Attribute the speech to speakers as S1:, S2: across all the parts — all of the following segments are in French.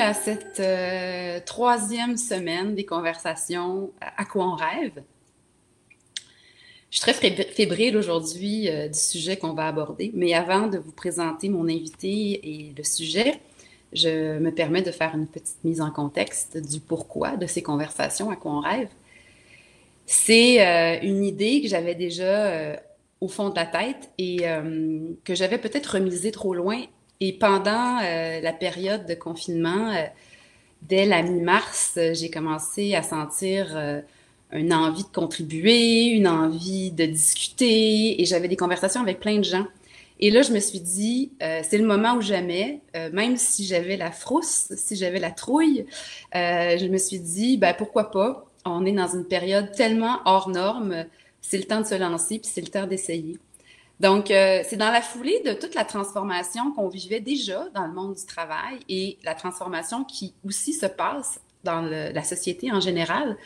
S1: à cette euh, troisième semaine des conversations À quoi on rêve. Je suis très fébrile aujourd'hui euh, du sujet qu'on va aborder, mais avant de vous présenter mon invité et le sujet, je me permets de faire une petite mise en contexte du pourquoi de ces conversations à quoi on rêve. C'est euh, une idée que j'avais déjà au fond de la tête et que j'avais peut-être remisée trop loin et pendant euh, la période de confinement, euh, dès la mi-mars, euh, j'ai commencé à sentir une envie de contribuer, une envie de discuter, et j'avais des conversations avec plein de gens. Et là, je me suis dit, c'est le moment ou jamais, même si j'avais la frousse, si j'avais la trouille, je me suis dit, ben, pourquoi pas? On est dans une période tellement hors norme, c'est le temps de se lancer, puis c'est le temps d'essayer. Donc, euh, c'est dans la foulée de toute la transformation qu'on vivait déjà dans le monde du travail et la transformation qui aussi se passe dans la société en général.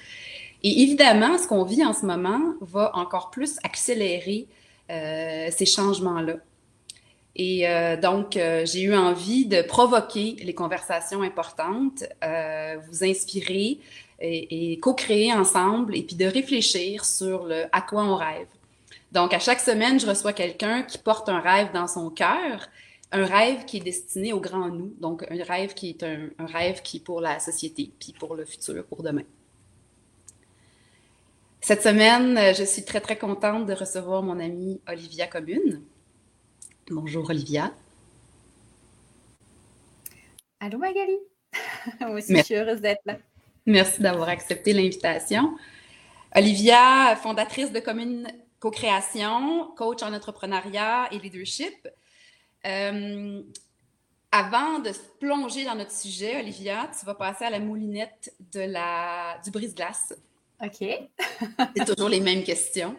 S1: Et évidemment, ce qu'on vit en ce moment va encore plus accélérer euh, ces changements-là. Et euh, donc, j'ai eu envie de provoquer les conversations importantes, vous inspirer et, co-créer ensemble et puis de réfléchir sur à quoi on rêve. Donc, à chaque semaine, je reçois quelqu'un qui porte un rêve dans son cœur, un rêve qui est destiné au grand nous, donc un rêve qui est un, rêve qui est pour la société, puis pour le futur, pour demain. Cette semaine, je suis très, très contente de recevoir mon amie Olivia Commune. Bonjour, Olivia.
S2: Allô, Magali. Moi aussi, je suis heureuse d'être là.
S1: Merci d'avoir accepté l'invitation. Olivia, fondatrice de Commune co-création, coach en entrepreneuriat et leadership. Euh, avant de se plonger dans notre sujet, Olivia, tu vas passer à la moulinette de la, du brise-glace.
S2: OK.
S1: C'est toujours les mêmes questions.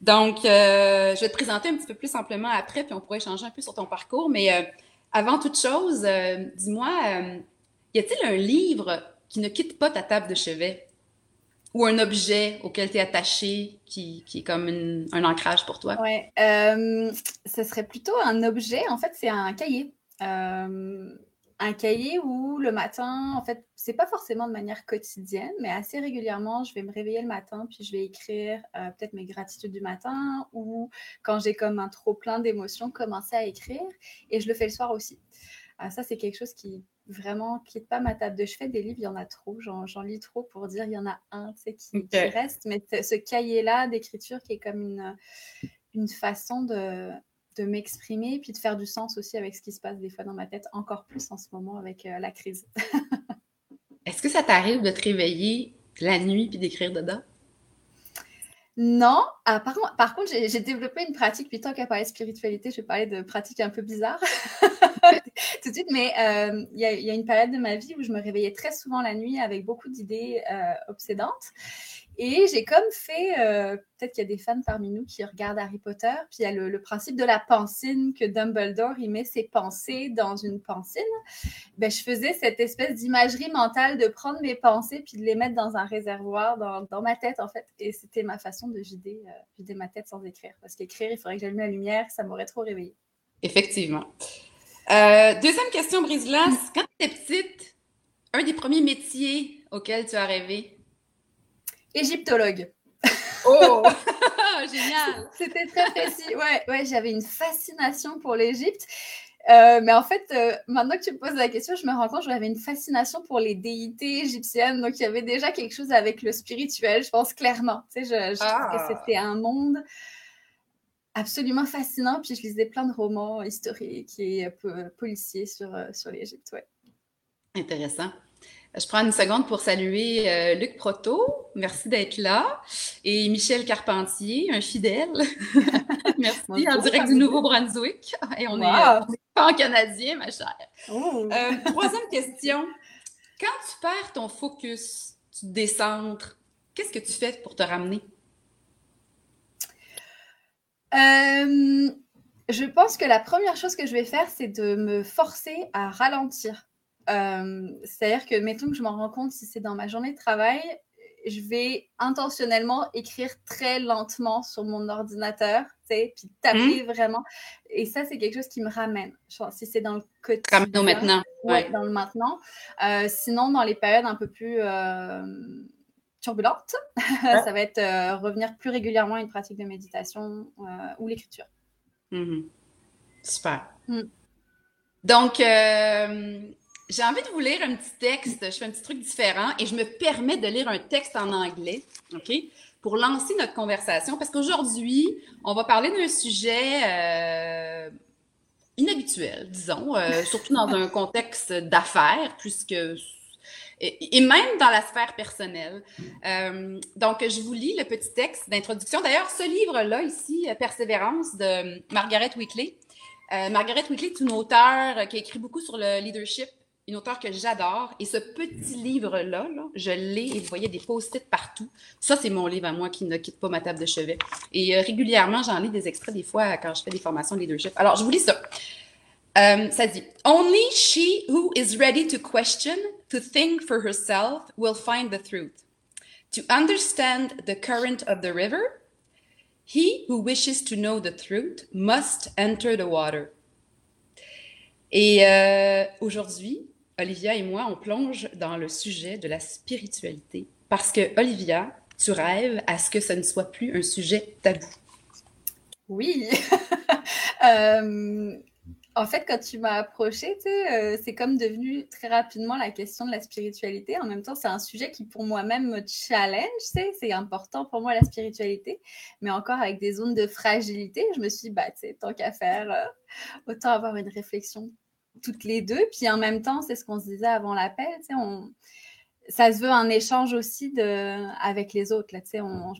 S1: Donc, euh, je vais te présenter un petit peu plus simplement après, puis on pourrait échanger un peu sur ton parcours. Mais euh, avant toute chose, dis-moi, y a-t-il un livre qui ne quitte pas ta table de chevet? Ou un objet auquel tu es attaché qui, qui, est comme un ancrage pour toi?
S2: Oui, euh, ce serait plutôt un objet. En fait, c'est un cahier. Euh, un cahier où le matin, en fait, c'est pas forcément de manière quotidienne, mais assez régulièrement, je vais me réveiller le matin, puis je vais écrire euh, peut-être mes gratitudes du matin ou quand j'ai comme un trop plein d'émotions, commencer à écrire. Et je le fais le soir aussi. ça, c'est quelque chose qui vraiment quitte pas ma table de chevet. Des livres, il y en a trop. J'en lis trop pour dire il y en a un qui, qui reste. Mais ce cahier-là d'écriture qui est comme une, une façon de, de m'exprimer puis de faire du sens aussi avec ce qui se passe des fois dans ma tête, encore plus en ce moment avec euh, la crise.
S1: Est-ce que ça t'arrive de te réveiller la nuit puis d'écrire dedans?
S2: Non, ah, par, contre, j'ai développé une pratique, puis tant qu'à parler de spiritualité, je vais parler de pratiques un peu bizarres tout de suite, mais euh, il y, a une période de ma vie où je me réveillais très souvent la nuit avec beaucoup d'idées euh, obsédantes. Et j'ai comme fait, euh, peut-être qu'il y a des fans parmi nous qui regardent Harry Potter, puis il y a le, principe de la pensine, que Dumbledore, il met ses pensées dans une pensine. Ben, je faisais cette espèce d'imagerie mentale de prendre mes pensées, puis de les mettre dans un réservoir, dans, ma tête, en fait. Et c'était ma façon de vider, vider ma tête sans écrire. Parce qu'écrire, il faudrait que j'allume la lumière, ça m'aurait trop réveillée.
S1: Effectivement. Euh, deuxième question, Brise-Glace. Quand tu étais petite, un des premiers métiers auxquels tu as rêvé?
S2: Égyptologue.
S1: Oh, génial.
S2: C'était très précis. Ouais, ouais, j'avais une fascination pour l'Égypte. Euh, mais en fait, euh, maintenant que tu me poses la question, je me rends compte que j'avais une fascination pour les déités égyptiennes. Donc, il y avait déjà quelque chose avec le spirituel, je pense clairement. Tu sais, je, trouve que ah. c'était un monde absolument fascinant. Puis, je lisais plein de romans historiques et peu, policiers sur, euh, sur l'Égypte. Ouais.
S1: Intéressant. Je prends une seconde pour saluer euh, Luc Proto. Merci d'être là. Et Michel Carpentier, un fidèle. Merci, en direct du Nouveau-Brunswick. Et on est pas en canadien, ma chère. Oh. Euh, troisième question. Quand tu perds ton focus, tu te décentres, qu'est-ce que tu fais pour te ramener?
S2: Euh, je pense que la première chose que je vais faire, c'est de me forcer à ralentir. Euh, c'est-à-dire que, mettons que je m'en rends compte si c'est dans ma journée de travail, je vais intentionnellement écrire très lentement sur mon ordinateur, tu sais, puis taper mmh. vraiment. Et ça, c'est quelque chose qui me ramène. si c'est dans le quotidien.
S1: Comme maintenant.
S2: Oui, dans le maintenant. Euh, sinon, dans les périodes un peu plus euh, turbulentes, ça va être euh, revenir plus régulièrement à une pratique de méditation ou l'écriture.
S1: Mmh Super. Mmh. Donc, j'ai envie de vous lire un petit texte. Je fais un petit truc différent et je me permets de lire un texte en anglais, OK? Pour lancer notre conversation. Parce qu'aujourd'hui, on va parler d'un sujet euh, inhabituel, disons, euh, surtout dans un contexte d'affaires, puisque et, même dans la sphère personnelle. Euh, donc, je vous lis le petit texte d'introduction. D'ailleurs, ce livre-là, ici, Persévérance, de Margaret Weekly. Margaret Weekly est une auteure qui a écrit beaucoup sur le leadership une auteure que j'adore. Et ce petit livre-là, je l'ai et vous voyez des post-it partout. Ça, c'est mon livre à moi qui ne quitte pas ma table de chevet. Et euh, régulièrement, j'en lis des extraits des fois quand je fais des formations de leadership. Alors, je vous lis ça. Euh, ça dit Only she who is ready to question, to think for herself, will find the truth. To understand the current of the river, he who wishes to know the truth must enter the water. Et euh, aujourd'hui, Olivia et moi, on plonge dans le sujet de la spiritualité parce que, Olivia, tu rêves à ce que ce ne soit plus un sujet tabou.
S2: Oui. Euh, en fait, quand tu m'as approché, euh, c'est comme devenu très rapidement la question de la spiritualité. En même temps, c'est un sujet qui pour moi-même me challenge. C'est important pour moi la spiritualité, mais encore avec des zones de fragilité. Je me suis dit, bah, tant qu'à faire, euh, autant avoir une réflexion toutes les deux. Puis en même temps, c'est ce qu'on se disait avant l'appel, on... ça se veut un échange aussi de... avec les autres. Là, on,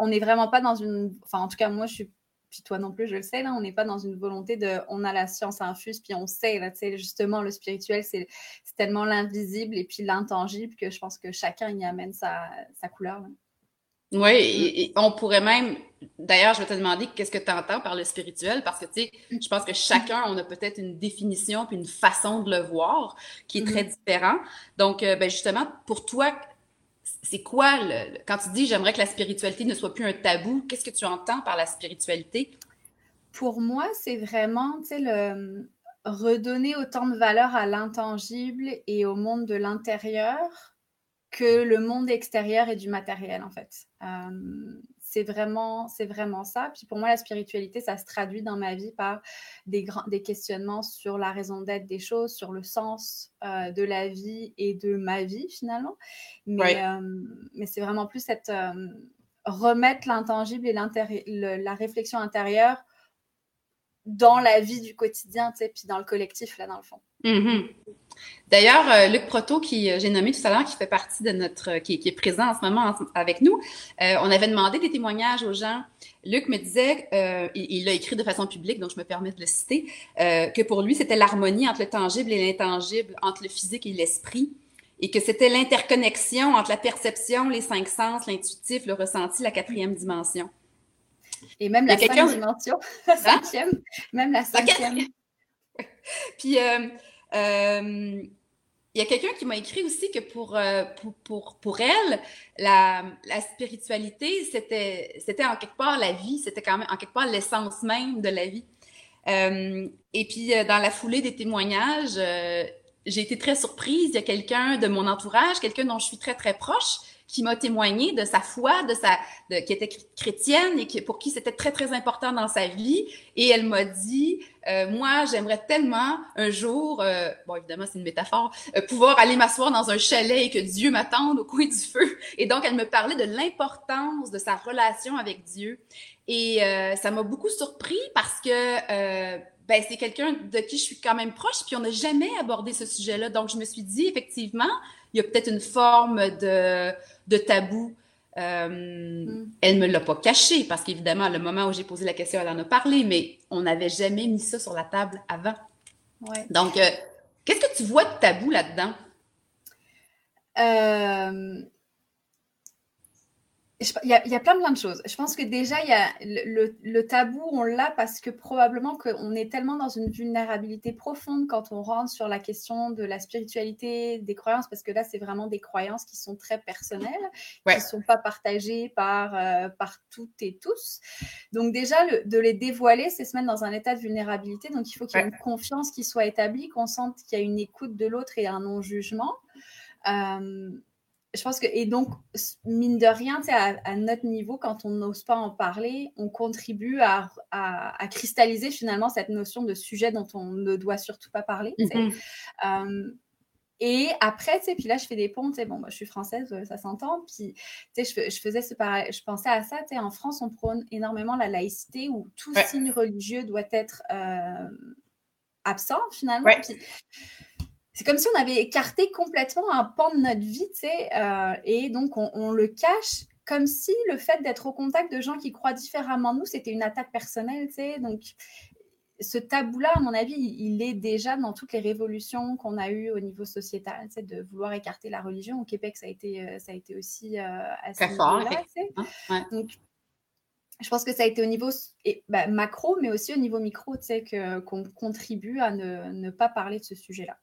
S2: on, est, vraiment pas dans une. Enfin, en tout cas, moi, je suis. Puis toi non plus, je le sais, là, on n'est pas dans une volonté de. On a la science infuse, puis on sait, là, justement, le spirituel, c'est tellement l'invisible et puis l'intangible que je pense que chacun y amène sa, sa couleur.
S1: Oui, et, on pourrait même, d'ailleurs, je vais te demander qu'est-ce que tu entends par le spirituel, parce que, tu sais, je pense que chacun, on a peut-être une définition puis une façon de le voir qui est très mm-hmm. différent. Donc, euh, ben justement, pour toi, c'est quoi, quand tu dis j'aimerais que la spiritualité ne soit plus un tabou, qu'est-ce que tu entends par la spiritualité?
S2: Pour moi, c'est vraiment, le redonner autant de valeur à l'intangible et au monde de l'intérieur que le monde extérieur et du matériel, en fait. Euh, c'est vraiment, c'est vraiment ça. Puis pour moi, la spiritualité, ça se traduit dans ma vie par des, grands, des questionnements sur la raison d'être des choses, sur le sens euh, de la vie et de ma vie finalement. Mais, euh, mais c'est vraiment plus cette remettre l'intangible et la réflexion intérieure dans la vie du quotidien, tu sais, puis dans le collectif là dans le fond.
S1: Mm-hmm. D'ailleurs, euh, Luc Proto, qui euh, j'ai nommé tout à l'heure, qui fait partie de notre, euh, qui, est présent en ce moment avec nous, on avait demandé des témoignages aux gens. Luc me disait, il l'a écrit de façon publique, donc je me permets de le citer, que pour lui, c'était l'harmonie entre le tangible et l'intangible, entre le physique et l'esprit, et que c'était l'interconnexion entre la perception, les cinq sens, l'intuitif, le ressenti, la quatrième dimension.
S2: Et même la cinquième dimension, la hein? cinquième, même la cinquième.
S1: Puis, euh, il y a quelqu'un qui m'a écrit aussi que pour, euh, pour, pour, elle, la, la spiritualité, c'était, c'était en quelque part la vie, c'était quand même en quelque part l'essence même de la vie. Euh, et puis, dans la foulée des témoignages, j'ai été très surprise. Il y a quelqu'un de mon entourage, quelqu'un dont je suis très, très proche, qui m'a témoigné de sa foi, de sa, de, qui était chrétienne et qui, pour qui c'était très, très important dans sa vie. Et elle m'a dit, euh, moi, j'aimerais tellement un jour, euh, bon, évidemment, c'est une métaphore, euh, pouvoir aller m'asseoir dans un chalet et que Dieu m'attende au coin du feu. Et donc, elle me parlait de l'importance de sa relation avec Dieu. Et ça m'a beaucoup surpris parce que ben, c'est quelqu'un de qui je suis quand même proche, puis on n'a jamais abordé ce sujet-là. Donc, je me suis dit, effectivement, il y a peut-être une forme de, de tabou. Euh, mm. Elle me l'a pas caché parce qu'évidemment, le moment où j'ai posé la question, elle en a parlé, mais on n'avait jamais mis ça sur la table avant.
S2: Ouais.
S1: Donc, euh, qu'est-ce que tu vois de tabou là-dedans?
S2: Euh, il y, a, y, a, plein, plein de choses. Je pense que déjà, il y a le, le, tabou, on l'a parce que probablement qu'on est tellement dans une vulnérabilité profonde quand on rentre sur la question de la spiritualité, des croyances, parce que là, c'est vraiment des croyances qui sont très personnelles, qui ne sont pas partagées par, euh, par toutes et tous. Donc déjà, le, de les dévoiler, c'est se mettre dans un état de vulnérabilité. Donc il faut qu'il y ait une confiance qui soit établie, qu'on sente qu'il y a une écoute de l'autre et un non-jugement. Euh, je pense que, et donc, mine de rien, à, à notre niveau, quand on n'ose pas en parler, on contribue à, à, cristalliser finalement cette notion de sujet dont on ne doit surtout pas parler. Mm-hmm. Euh, et après, tu sais, puis là, je fais des ponts, tu sais, bon, moi, je suis française, euh, ça s'entend. Puis, tu sais, je, faisais ce pareil, je pensais à ça, tu sais, en France, on prône énormément la laïcité où tout signe religieux doit être euh, absent, finalement c'est comme si on avait écarté complètement un pan de notre vie, tu sais, euh, et donc on, le cache comme si le fait d'être au contact de gens qui croient différemment de nous, c'était une attaque personnelle, tu sais. Donc, ce tabou-là, à mon avis, il est déjà dans toutes les révolutions qu'on a eues au niveau sociétal, tu sais, de vouloir écarter la religion. Au Québec, ça a été, euh, ça a été aussi euh, assez fort. Donc, je pense que ça a été au niveau bah, macro, mais aussi au niveau micro, tu sais, qu'on contribue à ne pas parler de ce sujet-là.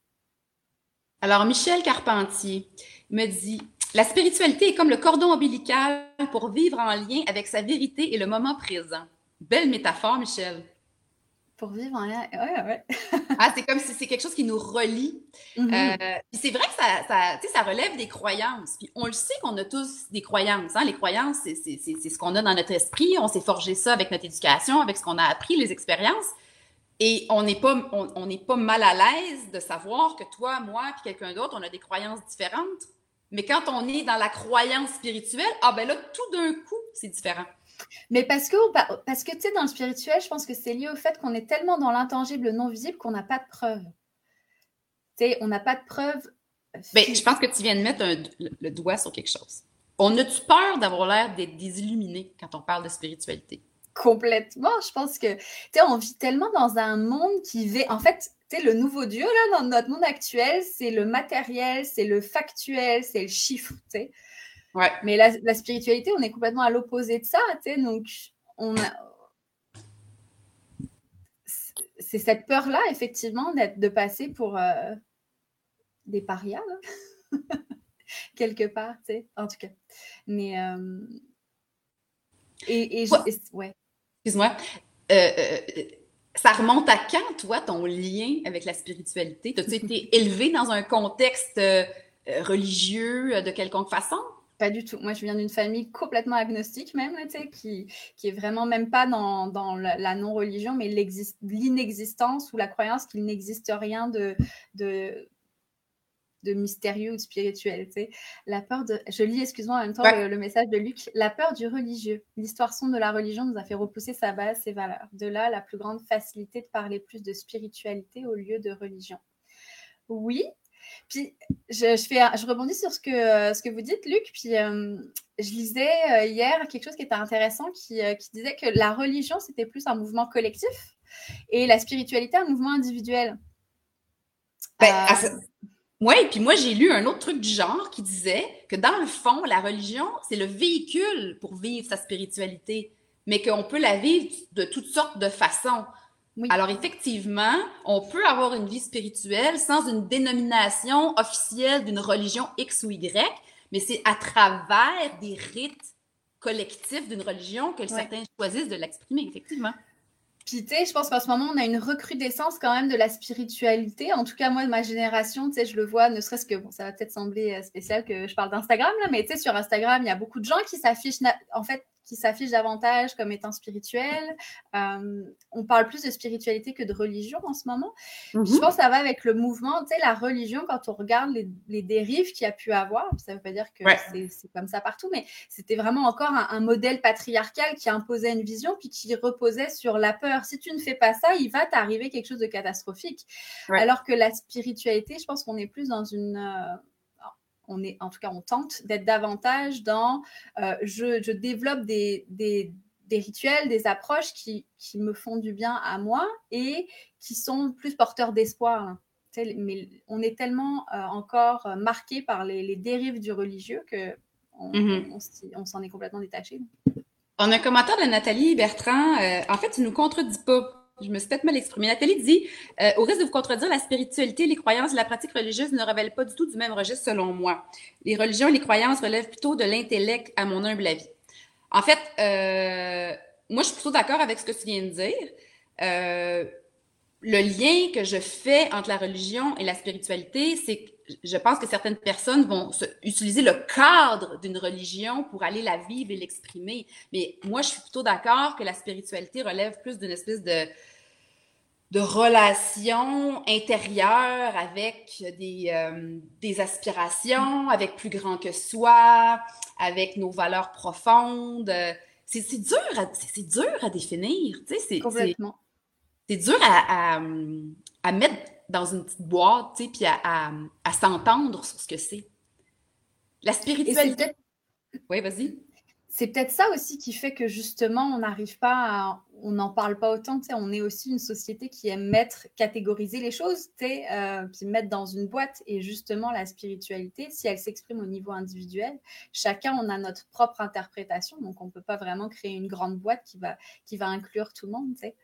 S1: Alors, Michel Carpentier me dit La spiritualité est comme le cordon ombilical pour vivre en lien avec sa vérité et le moment présent. Belle métaphore, Michel.
S2: Pour vivre en lien. Ouais, ouais.
S1: ah, c'est comme si c'est quelque chose qui nous relie. Mm-hmm. Euh, c'est vrai que ça, ça, ça, relève des croyances. Puis on le sait qu'on a tous des croyances. Hein? Les croyances, c'est ce qu'on a dans notre esprit. On s'est forgé ça avec notre éducation, avec ce qu'on a appris, les expériences. Et on n'est pas, on, pas mal à l'aise de savoir que toi, moi, puis quelqu'un d'autre, on a des croyances différentes. Mais quand on est dans la croyance spirituelle, ah ben là, tout d'un coup, c'est différent.
S2: Mais parce que, parce que tu sais, dans le spirituel, je pense que c'est lié au fait qu'on est tellement dans l'intangible non visible qu'on n'a pas de preuves. Tu sais, on n'a pas de preuves.
S1: Ben, je pense que tu viens de mettre le, doigt sur quelque chose. On a-tu peur d'avoir l'air d'être désilluminé quand on parle de spiritualité?
S2: Complètement. Je pense que, tu sais, on vit tellement dans un monde qui vit. En fait, tu sais, le nouveau Dieu, là, dans notre monde actuel, c'est le matériel, c'est le factuel, c'est le chiffre, tu sais.
S1: Ouais.
S2: Mais la, spiritualité, on est complètement à l'opposé de ça, tu sais. Donc, on a. C'est cette peur-là, effectivement, d'être, de passer pour euh, des parias, quelque part, tu sais, en tout cas. Mais. Euh, et, et ouais
S1: excuse-moi, euh, euh, ça remonte à quand, toi, ton lien avec la spiritualité? As-tu été élevé dans un contexte euh, religieux de quelconque façon?
S2: Pas du tout. Moi, je viens d'une famille complètement agnostique, même, tu sais, qui, qui est vraiment même pas dans, dans la, non-religion, mais l'inexistence ou la croyance qu'il n'existe rien de, de de mystérieux ou de spirituel. Tu sais. La peur de. Je lis, excuse-moi, en même temps le, message de Luc. La peur du religieux. L'histoire sombre de la religion nous a fait repousser sa base, ses valeurs. De là, la plus grande facilité de parler plus de spiritualité au lieu de religion. Oui. Puis je, fais, je rebondis sur ce que, ce que vous dites, Luc. Puis euh, je lisais euh, hier quelque chose qui était intéressant qui, euh, qui disait que la religion, c'était plus un mouvement collectif et la spiritualité, un mouvement individuel.
S1: Ben, oui, puis moi, j'ai lu un autre truc du genre qui disait que dans le fond, la religion, c'est le véhicule pour vivre sa spiritualité, mais qu'on peut la vivre de toutes sortes de façons. Alors, effectivement, on peut avoir une vie spirituelle sans une dénomination officielle d'une religion X ou Y, mais c'est à travers des rites collectifs d'une religion que certains choisissent de l'exprimer, effectivement.
S2: Puis, je pense qu'en ce moment, on a une recrudescence quand même de la spiritualité. En tout cas, moi, de ma génération, tu sais, je le vois, ne serait-ce que, bon, ça va peut-être sembler euh, spécial que je parle d'Instagram, là, mais tu sais, sur Instagram, il y a beaucoup de gens qui s'affichent, en fait, qui s'affichent davantage comme étant spirituels. Euh, on parle plus de spiritualité que de religion en ce moment. Je mhm. pense que ça va avec le mouvement. Tu sais, la religion, quand on regarde les, dérives qu'il y a pu avoir, ça ne veut pas dire que c'est comme ça partout, mais c'était vraiment encore un, modèle patriarcal qui imposait une vision puis qui reposait sur la peur. Si tu ne fais pas ça, il va t'arriver quelque chose de catastrophique. Alors que la spiritualité, je pense qu'on est plus dans une... Euh, on est, en tout cas, on tente d'être davantage dans euh, je, développe des, rituels, des approches qui, me font du bien à moi et qui sont plus porteurs d'espoir. Hein. Mais on est tellement euh, encore marqué par les, dérives du religieux que on, on s'en est complètement détaché.
S1: On a un commentaire de Nathalie Bertrand. en fait, tu ne nous contredis pas je me suis peut-être mal exprimée. Nathalie dit euh, Au risque de vous contredire, la spiritualité, les croyances et la pratique religieuse ne révèlent pas du tout du même registre selon moi. Les religions et les croyances relèvent plutôt de l'intellect, à mon humble avis. En fait, euh, moi, je suis plutôt d'accord avec ce que tu viens de dire. Euh, le lien que je fais entre la religion et la spiritualité, c'est que je pense que certaines personnes vont utiliser le cadre d'une religion pour aller la vivre et l'exprimer. Mais moi, je suis plutôt d'accord que la spiritualité relève plus d'une espèce de, de relation intérieure avec des, euh, des aspirations, avec plus grand que soi, avec nos valeurs profondes. C'est dur, c'est dur à définir. Tu sais,
S2: Complètement.
S1: C'est dur à, à, à, mettre dans une petite boîte, tu sais, puis à, à s'entendre sur ce que c'est. La spiritualité. Oui, vas-y
S2: c'est peut-être ça aussi qui fait que justement, on n'arrive pas à, on n'en parle pas autant. On est aussi une société qui aime mettre, catégoriser les choses, euh, puis mettre dans une boîte. Et justement, la spiritualité, si elle s'exprime au niveau individuel, chacun on a notre propre interprétation. Donc, on ne peut pas vraiment créer une grande boîte qui va, qui va inclure tout le monde. T'sais.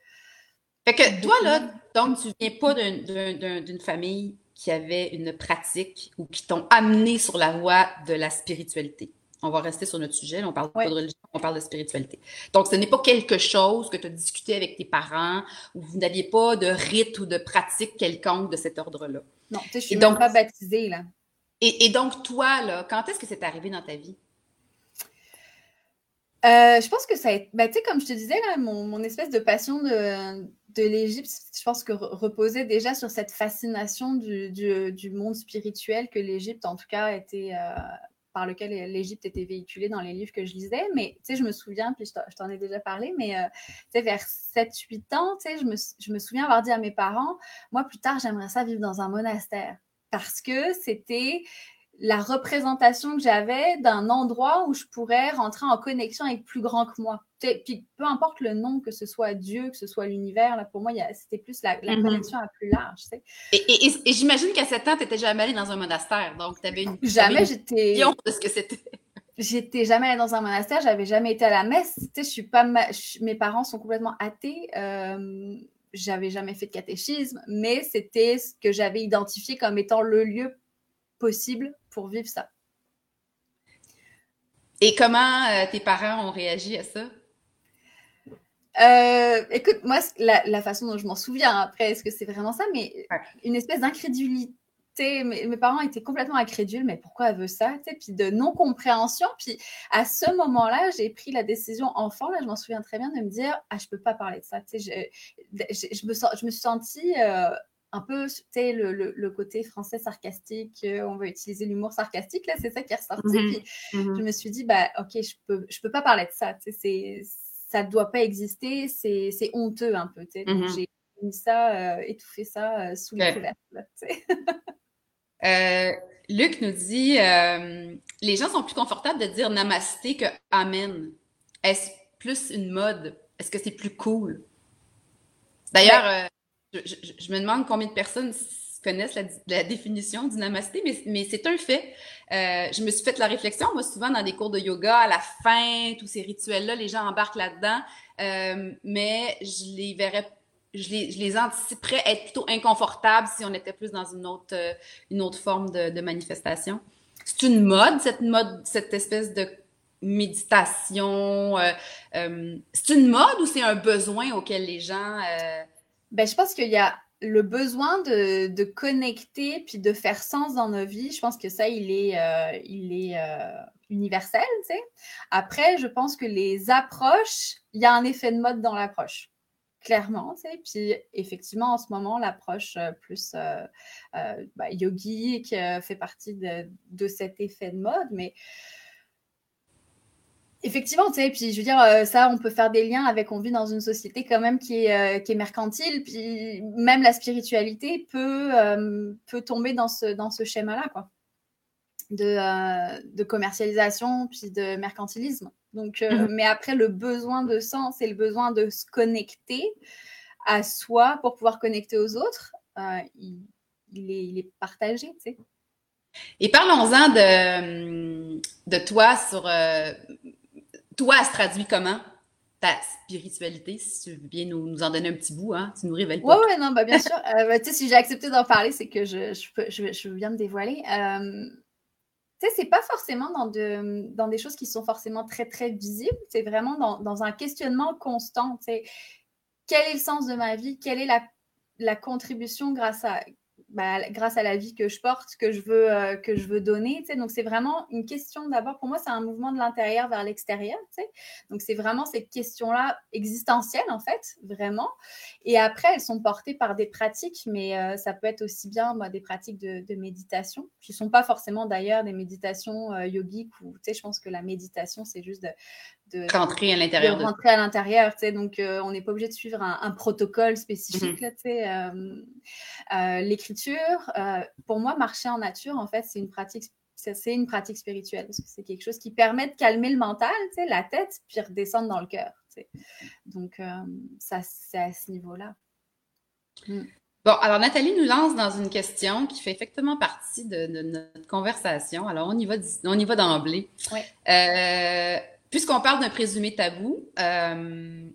S1: Fait que toi, là, donc, tu viens pas d'une famille qui avait une pratique ou qui t'ont amené sur la voie de la spiritualité? On va rester sur notre sujet. on parle pas de religion, on parle de spiritualité. Donc, ce n'est pas quelque chose que tu as discuté avec tes parents ou vous n'aviez pas de rite ou de pratique quelconque de cet ordre-là.
S2: Non, tu sais, je suis donc, pas baptisée, là.
S1: Et, donc, toi, là, quand est-ce que c'est arrivé dans ta vie?
S2: Euh, je pense que ça a été, ben, tu sais, comme je te disais, là, mon, espèce de passion de, de l'Égypte, je pense que reposait déjà sur cette fascination du, du, monde spirituel que l'Égypte, en tout cas, était, euh, par lequel l'Égypte était véhiculée dans les livres que je lisais. Mais tu sais, je me souviens, puis je t'en ai déjà parlé, mais euh, tu sais, vers 7-8 ans, tu sais, je me, je me souviens avoir dit à mes parents, moi, plus tard, j'aimerais ça vivre dans un monastère. Parce que c'était la représentation que j'avais d'un endroit où je pourrais rentrer en connexion avec plus grand que moi. Puis peu importe le nom, que ce soit Dieu, que ce soit l'univers, là, pour moi, c'était plus la, mm-hmm. connexion à plus large.
S1: Et, j'imagine qu'à 7 ans, tu n'étais jamais allé dans un monastère. Donc, tu avais une.
S2: Jamais, j'étais.
S1: de ce que c'était.
S2: J'étais jamais allée dans un monastère, j'avais jamais été à la messe. Tu sais, je suis pas. Mes parents sont complètement athées. Euh... J'avais jamais fait de catéchisme, mais c'était ce que j'avais identifié comme étant le lieu possible pour vivre ça.
S1: Et comment euh, tes parents ont réagi à ça?
S2: Euh, écoute, moi, la, façon dont je m'en souviens, après, est-ce que c'est vraiment ça? Mais une espèce d'incrédulité. Mes, parents étaient complètement incrédules, mais pourquoi elle veut ça? Puis de non-compréhension. Puis à ce moment-là, j'ai pris la décision enfant, là, je m'en souviens très bien, de me dire, ah, je peux pas parler de ça. Je, je, me, je me suis sentie euh, un peu, tu sais, le, le, côté français sarcastique, euh, on va utiliser l'humour sarcastique, là, c'est ça qui est ressorti. Mhm. Puis mhm. je me suis dit, bah, ok, je peux, je peux pas parler de ça, tu sais, ça ne doit pas exister, c'est honteux un peu, mhm. j'ai mis ça, euh, étouffé ça euh, sous les
S1: Luc nous dit, les gens sont plus confortables de dire namasté que amen. Est-ce plus une mode? Est-ce que c'est plus cool? D'ailleurs, je, me demande combien de personnes connaissent la, définition du namasté, mais, c'est un fait. Euh, je me suis fait la réflexion, moi, souvent dans des cours de yoga, à la fin, tous ces rituels-là, les gens embarquent là-dedans, euh, mais je les verrais je les, anticiperais être plutôt inconfortables si on était plus dans une autre, euh, forme de, manifestation. C'est une mode, cette mode, cette espèce de méditation. c'est une mode ou c'est un besoin auquel les gens
S2: ben, je pense qu'il y a le besoin de, de, connecter puis de faire sens dans nos vies. Je pense que ça, il est, euh, il est euh, universel. Tu sais. Après, je pense que les approches, il y a un effet de mode dans l'approche. Clairement, tu sais. Puis effectivement, en ce moment, l'approche euh, plus bah, yogique fait partie de, de, cet effet de mode. Mais Effectivement, tu sais, puis je veux dire, euh, ça, on peut faire des liens avec, on vit dans une société quand même qui est, euh, qui est mercantile, puis même la spiritualité peut, euh, peut tomber dans ce, dans ce schéma-là, quoi, de, de commercialisation, puis de mercantilisme. Donc, mmh mais après, le besoin de sens et le besoin de se connecter à soi pour pouvoir connecter aux autres, il, il, est, il est partagé, tu sais.
S1: Et parlons-en de, de toi sur... Euh, toi, elle se traduit comment? ta spiritualité, si tu veux bien nous, en donner un petit bout, hein? Tu nous révèles
S2: pas. Oui, oui, non, bah, bien sûr. Euh, bah, tu sais, si j'ai accepté d'en parler, c'est que je, je, peux, je, je, veux bien me dévoiler. Euh, tu sais, c'est pas forcément dans, de, dans des choses qui sont forcément très, très visibles. C'est vraiment dans, dans, un questionnement constant. Tu sais, quel est le sens de ma vie? Quelle est la, la contribution grâce à bah, grâce à la vie que je porte, que je veux, euh, que je veux donner. Tu sais. Donc, c'est vraiment une question d'abord, pour moi, c'est un mouvement de l'intérieur vers l'extérieur. Donc, c'est vraiment cette question-là existentielle, en fait, vraiment. Et après, elles sont portées par des pratiques, mais euh, ça peut être aussi bien bah, des pratiques de, méditation, qui ne sont pas forcément d'ailleurs des méditations euh, yogiques, ou je pense que la méditation, c'est juste de,
S1: de rentrer à l'intérieur.
S2: De rentrer à l'intérieur, tu sais. Donc, euh, on n'est pas obligé de suivre un, protocole spécifique, mhm. tu sais. Euh, euh, l'écriture, pour moi, marcher en nature, en fait, c'est une pratique c'est une pratique spirituelle parce que c'est quelque chose qui permet de calmer le mental, tu sais, la tête, puis redescendre dans le cœur. Tu sais. Donc, ça, c'est à ce niveau-là.
S1: Mm. Bon, alors Nathalie nous lance dans une question qui fait effectivement partie de, notre conversation. Alors, on y va, on y va d'emblée.
S2: Oui
S1: puisqu'on parle d'un présumé tabou, euh,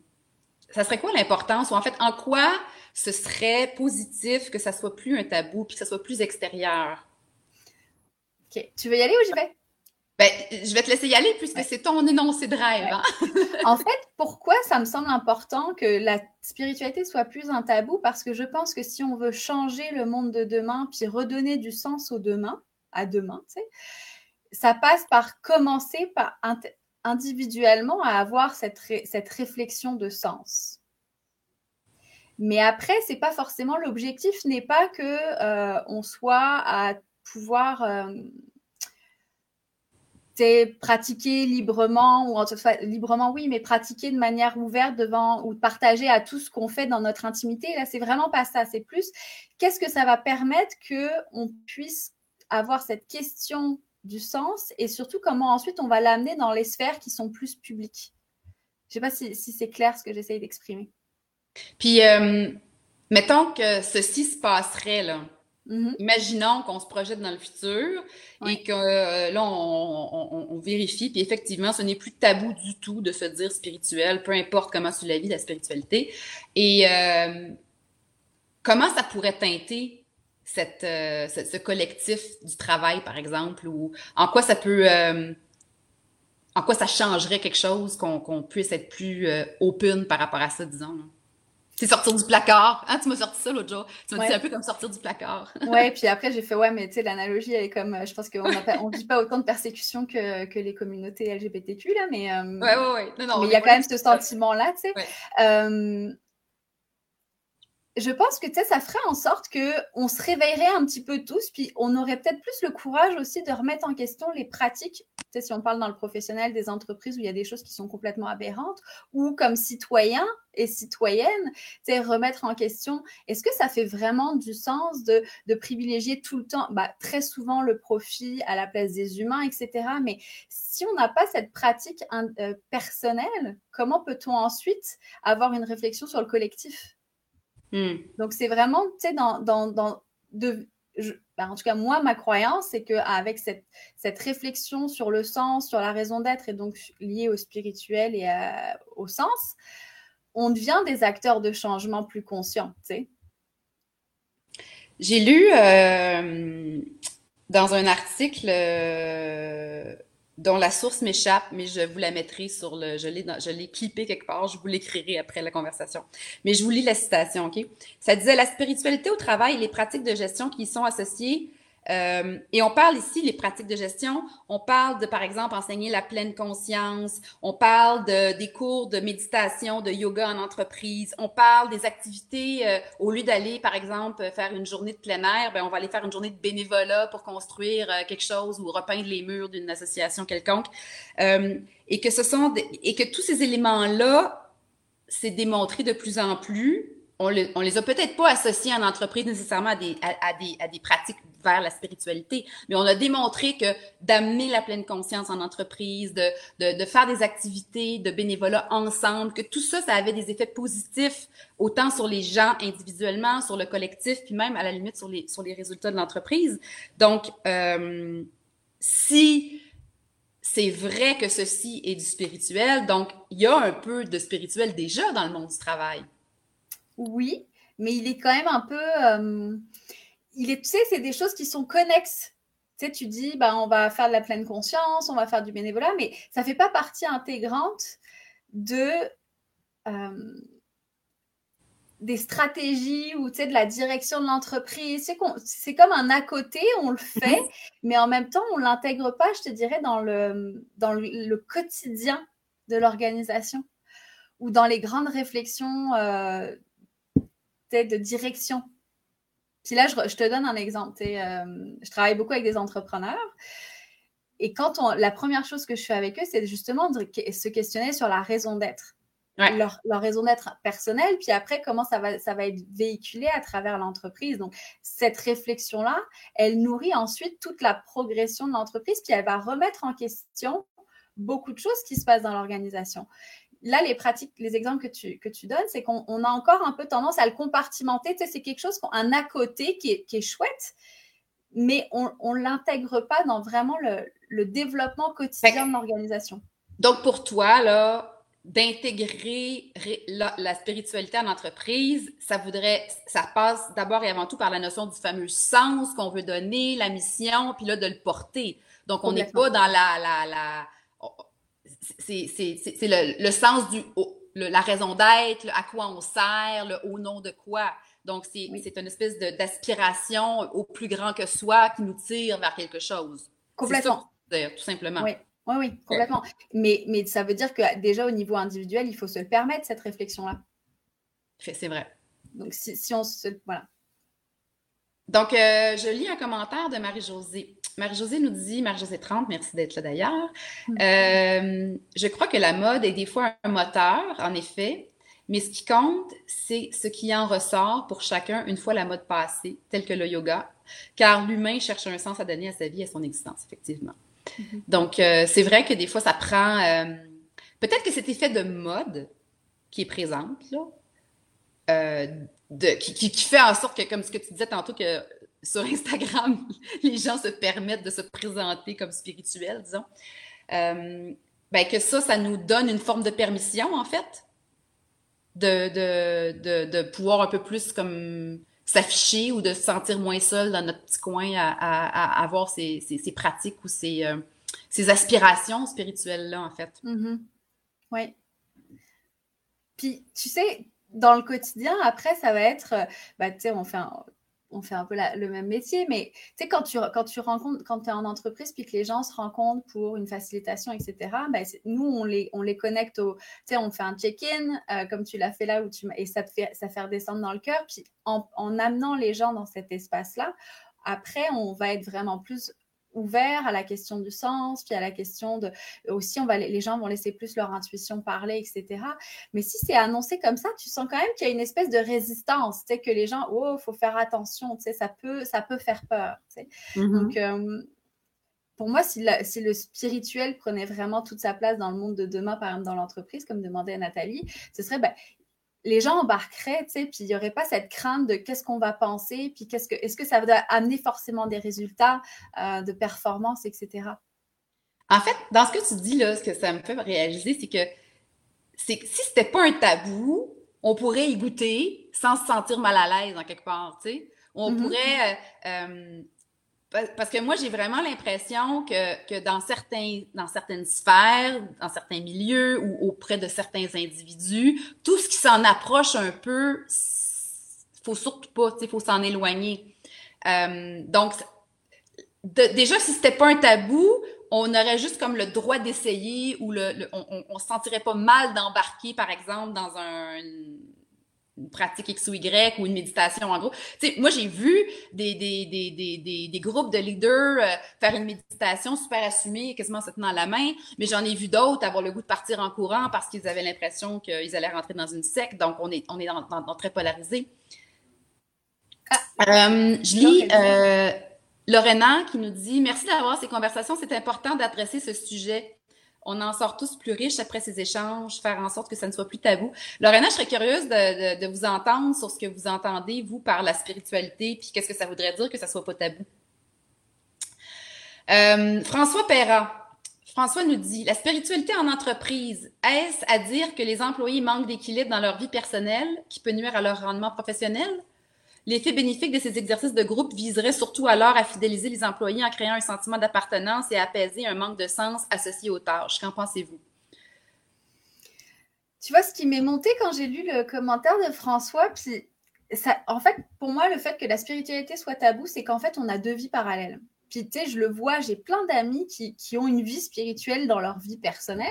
S1: ça serait quoi l'importance ou en fait en quoi ce serait positif que ça soit plus un tabou puis que ça soit plus extérieur?
S2: OK. Tu veux y aller ou j'y vais?
S1: Ben, je vais te laisser y aller puisque c'est ton énoncé de rêve. Hein?
S2: en fait, pourquoi ça me semble important que la spiritualité soit plus un tabou? Parce que je pense que si on veut changer le monde de demain puis redonner du sens au demain, à demain, tu sais, ça passe par commencer par individuellement à avoir cette, cette réflexion de sens. Mais après, c'est pas forcément l'objectif n'est pas que euh, on soit à pouvoir euh, pratiquer librement ou en tout cas librement oui, mais pratiquer de manière ouverte devant ou partager à tout ce qu'on fait dans notre intimité. Là, c'est vraiment pas ça. C'est plus qu'est-ce que ça va permettre que on puisse avoir cette question du sens et surtout comment ensuite on va l'amener dans les sphères qui sont plus publiques. Je ne sais pas si, c'est clair ce que j'essaye d'exprimer.
S1: Puis, euh, mettons que ceci se passerait, là. Mm-hmm. Imaginons qu'on se projette dans le futur et que euh, là, on, vérifie, puis effectivement, ce n'est plus tabou du tout de se dire spirituel, peu importe comment tu la vis, la spiritualité. Et euh, comment ça pourrait teinter cette, euh, ce, collectif du travail, par exemple, ou en quoi ça peut, euh, en quoi ça changerait quelque chose qu'on puisse être plus euh, open par rapport à ça, disons. C'est sortir du placard. Hein, tu m'as sorti ça l'autre jour. Tu m'as dit un peu comme sortir du placard.
S2: ouais, puis après, j'ai fait, ouais, mais tu sais, l'analogie, elle est comme, je pense qu'on ne vit pas autant de persécutions que, que les communautés LGBTQ, là, mais.
S1: ouais, ouais, ouais. Non, non,
S2: mais il y a quand même ce sentiment-là, tu sais je pense que ça ferait en sorte que on se réveillerait un petit peu tous, puis on aurait peut-être plus le courage aussi de remettre en question les pratiques. si on parle dans le professionnel des entreprises où il y a des choses qui sont complètement aberrantes, ou comme citoyen et citoyenne, remettre en question est-ce que ça fait vraiment du sens de, privilégier tout le temps, bah, très souvent le profit à la place des humains, etc. Mais si on n'a pas cette pratique euh, personnelle, comment peut-on ensuite avoir une réflexion sur le collectif? Hmm. Donc, c'est vraiment, tu sais, dans, dans, de, ben, en tout cas, moi, ma croyance, c'est qu'avec cette, cette réflexion sur le sens, sur la raison d'être, et donc liée au spirituel et au sens, on devient des acteurs de changement plus conscients, tu sais.
S1: J'ai lu euh, dans un article euh, dont la source m'échappe, mais je vous la mettrai sur le, je l'ai, je l'ai clippé quelque part, je vous l'écrirai après la conversation. Mais je vous lis la citation, OK? Ça disait, la spiritualité au travail et les pratiques de gestion qui y sont associées euh, et on parle ici les pratiques de gestion. On parle de, par exemple, enseigner la pleine conscience. On parle de, des cours de méditation, de yoga en entreprise. On parle des activités. Euh, au lieu d'aller, par exemple, faire une journée de plein air, ben, on va aller faire une journée de bénévolat pour construire euh, quelque chose ou repeindre les murs d'une association quelconque. et que ce sont et que tous ces éléments-là, c'est démontré de plus en plus. On, le, on les a peut-être pas associés en entreprise nécessairement à des, à, des, à des pratiques vers la spiritualité. Mais on a démontré que d'amener la pleine conscience en entreprise, de, de, faire des activités de bénévolat ensemble, que tout ça, ça avait des effets positifs autant sur les gens individuellement, sur le collectif, puis même à la limite sur les, sur les résultats de l'entreprise. Donc, euh, si c'est vrai que ceci est du spirituel, donc il y a un peu de spirituel déjà dans le monde du travail.
S2: Oui, mais il est quand même un peu. Euh, il est, tu sais, c'est des choses qui sont connexes. Tu sais, tu dis, bah, on va faire de la pleine conscience, on va faire du bénévolat, mais ça ne fait pas partie intégrante de. Euh, des stratégies ou de la direction de l'entreprise. C'est comme un à côté, on le fait, mhm. mais en même temps, on ne l'intègre pas, je te dirais, dans le, dans le, quotidien de l'organisation ou dans les grandes réflexions euh, de direction. Puis là, je, te donne un exemple. Euh, je travaille beaucoup avec des entrepreneurs. Et quand on, la première chose que je fais avec eux, c'est justement de se questionner sur la raison d'être leur, raison d'être personnelle, puis après, comment ça va, ça va être véhiculé à travers l'entreprise. Donc, cette réflexion-là, elle nourrit ensuite toute la progression de l'entreprise, puis elle va remettre en question beaucoup de choses qui se passent dans l'organisation. Là, les pratiques, les exemples que tu, que tu donnes, c'est qu'on a encore un peu tendance à le compartimenter. Tu sais, c'est quelque chose, un à côté qui est, qui est chouette, mais on ne l'intègre pas dans vraiment le, le développement quotidien de l'organisation.
S1: Donc, pour toi, là, d'intégrer la, spiritualité en entreprise, ça voudrait, ça passe d'abord et avant tout par la notion du fameux sens qu'on veut donner, la mission, puis là de le porter. Donc on n'est pas dans la, la, la c'est le, le, sens du, la raison d'être, à quoi on sert, le au nom de quoi. Donc c'est une espèce d'aspiration au plus grand que soi qui nous tire vers quelque chose.
S2: Complètement.
S1: Ça, tout simplement.
S2: Oui. Oui, oui, complètement. Mais, mais ça veut dire que déjà au niveau individuel, il faut se le permettre, cette réflexion-là.
S1: C'est vrai.
S2: Donc, si, si, on se. Voilà.
S1: Donc, euh, je lis un commentaire de Marie-Josée. Marie-Josée nous dit, Marie-Josée 30, merci d'être là d'ailleurs. Mm. Euh, je crois que la mode est des fois un moteur, en effet, mais ce qui compte, c'est ce qui en ressort pour chacun une fois la mode passée, tel que le yoga, car l'humain cherche un sens à donner à sa vie et à son existence, effectivement. Mhm. Donc, euh, c'est vrai que des fois, ça prend. Euh, peut-être que cet effet de mode qui est présent, là, qui, fait en sorte que, comme ce que tu disais tantôt, que sur Instagram, les gens se permettent de se présenter comme spirituels, disons, ben que ça, ça nous donne une forme de permission, en fait, de, pouvoir un peu plus comme s'afficher ou de se sentir moins seul dans notre petit coin à, avoir ces, pratiques ou ces, euh, ces aspirations spirituelles-là, en fait.
S2: Mm-hmm. Oui. Puis, tu sais, dans le quotidien, après, ça va être, euh, bah, tu sais, on on fait un peu le même métier, mais tu sais, quand tu, quand rencontres, quand tu es en entreprise, puis que les gens se rencontrent pour une facilitation, etc., ben, nous, on les, on les connecte au, tu sais, on fait un check-in, euh, comme tu l'as fait là, où tu, et ça te fait, ça fait redescendre dans le cœur, puis en, en amenant les gens dans cet espace-là, après, on va être vraiment plus ouvert à la question du sens, puis à la question de aussi on va les gens vont laisser plus leur intuition parler, etc. Mais si c'est annoncé comme ça, tu sens quand même qu'il y a une espèce de résistance, tu sais que les gens oh faut faire attention, tu sais ça peut ça peut faire peur. Tu sais. Mm-hmm. Donc euh, pour moi, si, si, le spirituel prenait vraiment toute sa place dans le monde de demain, par exemple dans l'entreprise, comme demandait Nathalie, ce serait ben, les gens embarqueraient, tu sais, puis il n'y aurait pas cette crainte de qu'est-ce qu'on va penser, puis qu'est-ce que, est-ce que ça va amener forcément des résultats euh, de performance, etc.
S1: En fait, dans ce que tu dis là, ce que ça me fait réaliser, c'est que c'est, si c'était pas un tabou, on pourrait y goûter sans se sentir mal à l'aise en quelque part, tu sais. On mm-hmm. pourrait euh, euh, parce que moi, j'ai vraiment l'impression que, que dans, certains, dans certaines sphères, dans certains milieux ou auprès de certains individus, tout ce qui s'en approche un peu, faut surtout pas, il faut s'en éloigner. Euh, donc, déjà, si c'était pas un tabou, on aurait juste comme le droit d'essayer ou le, on, on, se sentirait pas mal d'embarquer, par exemple, dans un, une pratique X ou Y ou une méditation en gros. Tu sais, moi, j'ai vu des, des, des, des, des, groupes de leaders euh, faire une méditation super assumée, quasiment se tenant la main, mais j'en ai vu d'autres avoir le goût de partir en courant parce qu'ils avaient l'impression qu'ils allaient rentrer dans une secte. Donc, on est, on est dans, très polarisé. Ah. Euh, je lis... Euh, Lorena qui nous dit Merci d'avoir ces conversations. C'est important d'adresser ce sujet. On en sort tous plus riches après ces échanges, faire en sorte que ça ne soit plus tabou. Lorena, je serais curieuse de, de, vous entendre sur ce que vous entendez, vous, par la spiritualité, puis qu'est-ce que ça voudrait dire que ça soit pas tabou? Euh, François Perra. François nous dit La spiritualité en entreprise, est-ce à dire que les employés manquent d'équilibre dans leur vie personnelle qui peut nuire à leur rendement professionnel? L'effet bénéfique de ces exercices de groupe viserait surtout alors à fidéliser les employés en créant un sentiment d'appartenance et à apaiser un manque de sens associé aux tâches. Qu'en pensez-vous?
S2: Tu vois, ce qui m'est monté quand j'ai lu le commentaire de François, puis en fait, pour moi, le fait que la spiritualité soit tabou, c'est qu'en fait, on a deux vies parallèles. Puis, tu sais, je le vois, j'ai plein d'amis qui, qui, ont une vie spirituelle dans leur vie personnelle,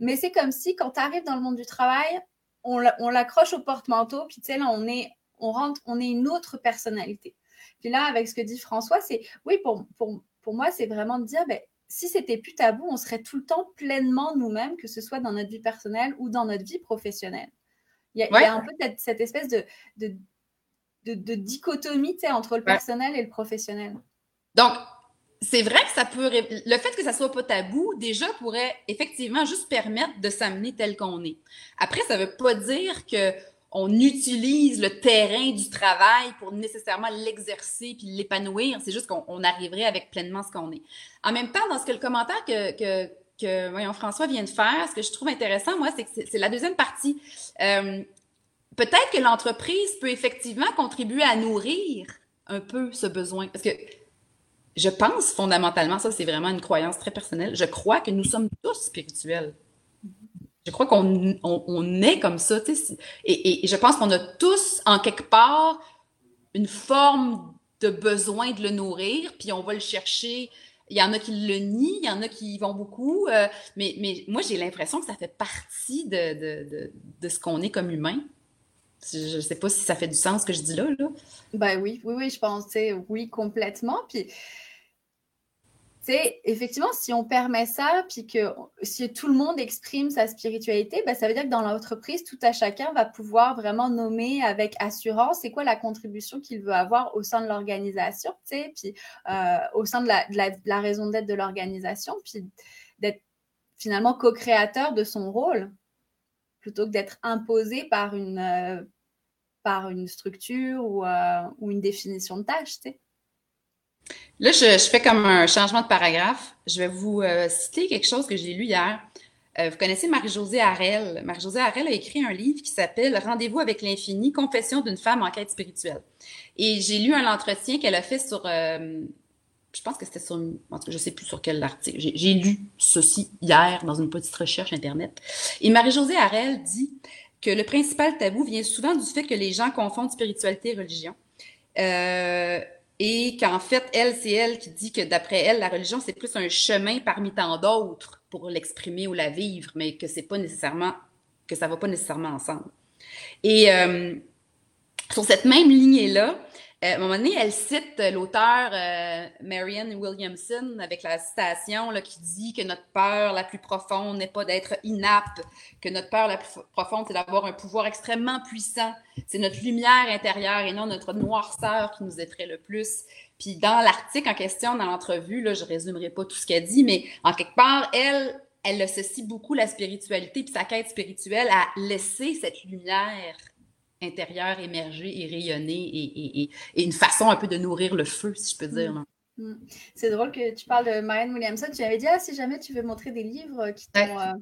S2: mais c'est comme si quand tu arrives dans le monde du travail, on l'accroche au porte-manteau, puis tu sais, là, on est on rentre, on est une autre personnalité. Puis là, avec ce que dit François, c'est oui, pour, pour, pour moi, c'est vraiment de dire, ben, si c'était plus tabou, on serait tout le temps pleinement nous-mêmes, que ce soit dans notre vie personnelle ou dans notre vie professionnelle. Il y a, un peu cette, espèce de, de, de, dichotomie entre le personnel et le professionnel.
S1: Donc, c'est vrai que ça peut. Le fait que ça soit pas tabou, déjà, pourrait effectivement juste permettre de s'amener tel qu'on est. Après, ça veut pas dire que on utilise le terrain du travail pour nécessairement l'exercer puis l'épanouir. C'est juste qu'on arriverait avec pleinement ce qu'on est. En même temps, dans ce que le commentaire que, que, que voyons, François vient de faire, ce que je trouve intéressant, moi, c'est que c'est la deuxième partie. Euh, Peut-être que l'entreprise peut effectivement contribuer à nourrir un peu ce besoin. Parce que je pense fondamentalement, ça c'est vraiment une croyance très personnelle, je crois que nous sommes tous spirituels. Je crois qu'on on, est comme ça. Et, et, je pense qu'on a tous, en quelque part, une forme de besoin de le nourrir, puis on va le chercher. Il y en a qui le nient, il y en a qui y vont beaucoup, euh, mais, moi, j'ai l'impression que ça fait partie de, de, de, ce qu'on est comme humain. Je ne sais pas si ça fait du sens ce que je dis là. là.
S2: Ben oui, oui, oui, je pense, oui, complètement. Puis c'est effectivement, si on permet ça, puis que si tout le monde exprime sa spiritualité, ben, ça veut dire que dans l'entreprise, tout à chacun va pouvoir vraiment nommer avec assurance c'est quoi la contribution qu'il veut avoir au sein de l'organisation, euh, au sein de la, raison d'être de l'organisation, puis d'être finalement co-créateur de son rôle, plutôt que d'être imposé par une, euh, structure ou, euh, ou une définition de tâche. sais.
S1: Là, je, fais comme un changement de paragraphe. Je vais vous euh, citer quelque chose que j'ai lu hier. Euh, vous connaissez Marie-Josée Harel. Marie-Josée Harel a écrit un livre qui s'appelle Rendez-vous avec l'infini, confession d'une femme en quête spirituelle. Et j'ai lu un entretien qu'elle a fait sur, euh, je pense que c'était sur, en tout cas, je sais plus sur quel article. J'ai lu ceci hier dans une petite recherche Internet. Et Marie-Josée Harel dit que le principal tabou vient souvent du fait que les gens confondent spiritualité et religion. Et qu'en fait, elle, c'est elle qui dit que d'après elle, la religion, c'est plus un chemin parmi tant d'autres pour l'exprimer ou la vivre, mais que c'est pas nécessairement, que ça va pas nécessairement ensemble. Et euh, sur cette même lignée-là, à un moment donné, elle cite l'auteur euh, Marianne Williamson avec la citation là, qui dit que notre peur la plus profonde n'est pas d'être inapte, que notre peur la plus profonde, c'est d'avoir un pouvoir extrêmement puissant. C'est notre lumière intérieure et non notre noirceur qui nous effraie le plus. Puis dans l'article en question, dans l'entrevue, là, je résumerai pas tout ce qu'elle dit, mais en quelque part, elle, elle associe beaucoup la spiritualité puis sa quête spirituelle à laisser cette lumière intérieur émerger et rayonner et, une façon un peu de nourrir le feu, si je peux dire. Mm.
S2: Mm. C'est drôle que tu parles de Marianne Williamson. Tu avais dit, ah, si jamais tu veux montrer des livres qui t'ont. Euh,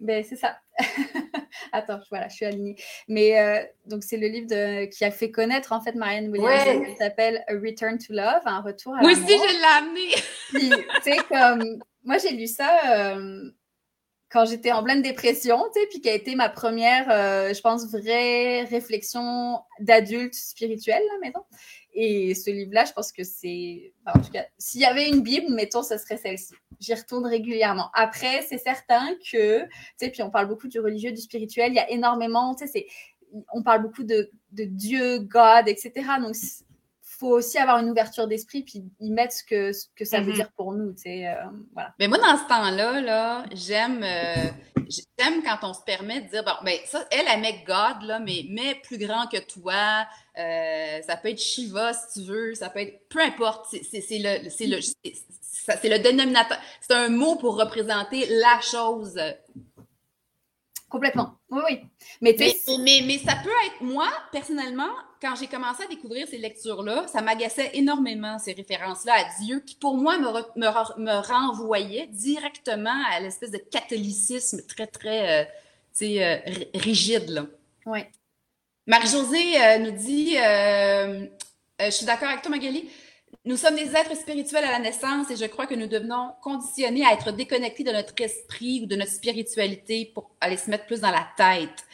S2: ben, c'est ça. Attends, voilà, je suis alignée. Mais euh, donc, c'est le livre de... qui a fait connaître, en fait, Marianne Williamson, qui s'appelle A Return to Love, un retour à
S1: Moi aussi, je l'ai
S2: amené. tu sais, comme. Moi, j'ai lu ça. Euh, quand j'étais en pleine dépression, tu sais, puis qui a été ma première, euh, je pense, vraie réflexion d'adulte spirituel, là, mettons. Et ce livre-là, je pense que c'est, en tout cas, s'il y avait une Bible, mettons, ce serait celle-ci. J'y retourne régulièrement. Après, c'est certain que, tu sais, puis on parle beaucoup du religieux, du spirituel, il y a énormément, tu sais, on parle beaucoup de, de Dieu, God, etc. Donc, faut aussi avoir une ouverture d'esprit puis y mettre ce que, ce que ça veut mhm. dire pour nous. Tu sais, euh, voilà.
S1: Mais moi, dans ce temps-là, là, j'aime euh, j'aime quand on se permet de dire bon, ben ça, elle, elle met God, là, mais mais plus grand que toi. Euh, ça peut être Shiva si tu veux, ça peut être peu importe. C'est le c'est le c'est le dénominateur. C'est un mot pour représenter la chose
S2: Complètement. Oui, oui.
S1: Mais, mais, mais, ça peut être, moi, personnellement, quand j'ai commencé à découvrir ces lectures-là, ça m'agaçait énormément, ces références-là à Dieu, qui pour moi me, me, me renvoyaient directement à l'espèce de catholicisme très, très, euh, tu sais, euh, rigide, là.
S2: Oui.
S1: Marie-Josée euh, nous dit, je suis d'accord avec toi, Magali, nous sommes des êtres spirituels à la naissance et je crois que nous devenons conditionnés à être déconnectés de notre esprit ou de notre spiritualité pour aller se mettre plus dans la tête.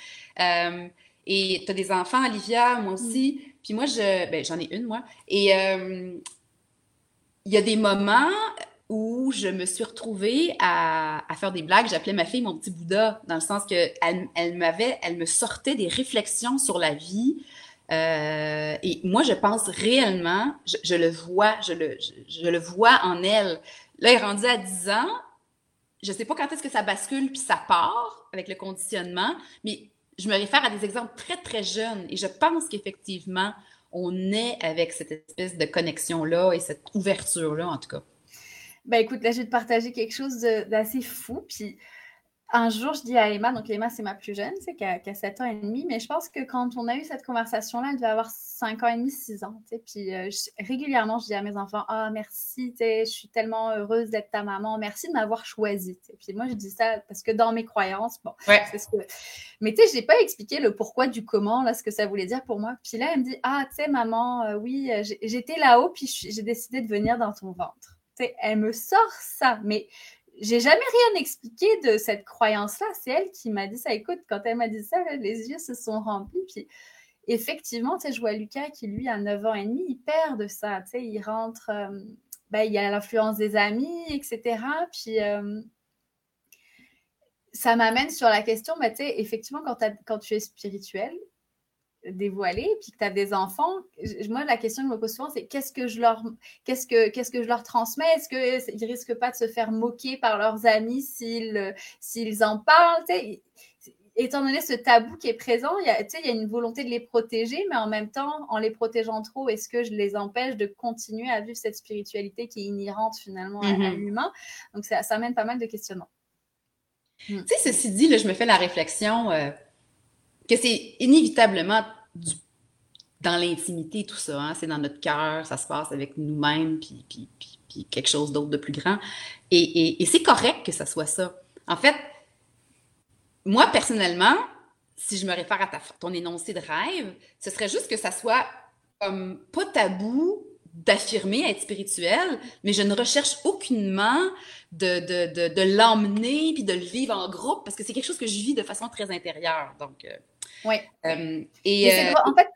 S1: Et tu as des enfants, Olivia, moi aussi. Puis moi, je, ben, j'en ai une, moi. Et euh, il y a des moments où je me suis retrouvée à, à faire des blagues. J'appelais ma fille mon petit Bouddha, dans le sens que elle, elle m'avait, elle me sortait des réflexions sur la vie, euh, et moi, je pense réellement, je, le vois, je le, je, le vois en elle. Là, elle est rendue à 10 ans. Je sais pas quand est-ce que ça bascule puis ça part avec le conditionnement, mais je me réfère à des exemples très, très jeunes. Et je pense qu'effectivement, on est avec cette espèce de connexion-là et cette ouverture-là, en tout cas.
S2: Ben écoute, là, je vais te partager quelque chose d'assez fou. Un jour, je dis à Emma, donc Emma, c'est ma plus jeune, c'est qui a, 7 ans et demi, mais je pense que quand on a eu cette conversation-là, elle devait avoir 5 ans et demi, 6 ans. Puis euh, régulièrement, je dis à mes enfants, ah, merci, je suis tellement heureuse d'être ta maman, merci de m'avoir choisie. Puis moi, je dis ça parce que dans mes croyances, bon, c'est ce que. Mais tu sais, je n'ai pas expliqué le pourquoi du comment, là, ce que ça voulait dire pour moi. Puis là, elle me dit, ah, tu sais, maman, euh, oui, euh, j'étais là-haut, puis j'ai décidé de venir dans ton ventre. sais, elle me sort ça, mais j'ai jamais rien expliqué de cette croyance-là. C'est elle qui m'a dit ça. Écoute, quand elle m'a dit ça, les yeux se sont remplis. Puis effectivement, tu sais, je vois Lucas qui, lui, a 9 ans et demi, il perd de ça. Tu sais, il rentre, euh, ben, il y a l'influence des amis, etc. Puis euh, ça m'amène sur la question, ben, tu sais, effectivement, quand tu es spirituel, dévoilé, puis que tu as des enfants, moi, la question que je me pose souvent, c'est qu'est-ce que je leur, qu'est-ce que, qu'est-ce que je leur transmets? Est-ce qu'ils ne risquent pas de se faire moquer par leurs amis s'ils, s'ils en parlent? étant donné ce tabou qui est présent, il y, a, il y a une volonté de les protéger, mais en même temps, en les protégeant trop, est-ce que je les empêche de continuer à vivre cette spiritualité qui est inhérente finalement à, mm-hmm. l'humain? Donc, ça, ça amène pas mal de questionnements.
S1: Tu sais, ceci dit, là, je me fais la réflexion euh, que c'est inévitablement dans l'intimité, tout ça. Hein? C'est dans notre cœur, ça se passe avec nous-mêmes, puis, puis, puis, quelque chose d'autre de plus grand. Et, et, c'est correct que ça soit ça. En fait, moi, personnellement, si je me réfère à ton énoncé de rêve, ce serait juste que ça soit comme pas tabou d'affirmer être spirituel, mais je ne recherche aucunement de, de, de, de l'emmener puis de le vivre en groupe parce que c'est quelque chose que je vis de façon très intérieure. Donc, euh,
S2: oui. Euh, et euh, en fait,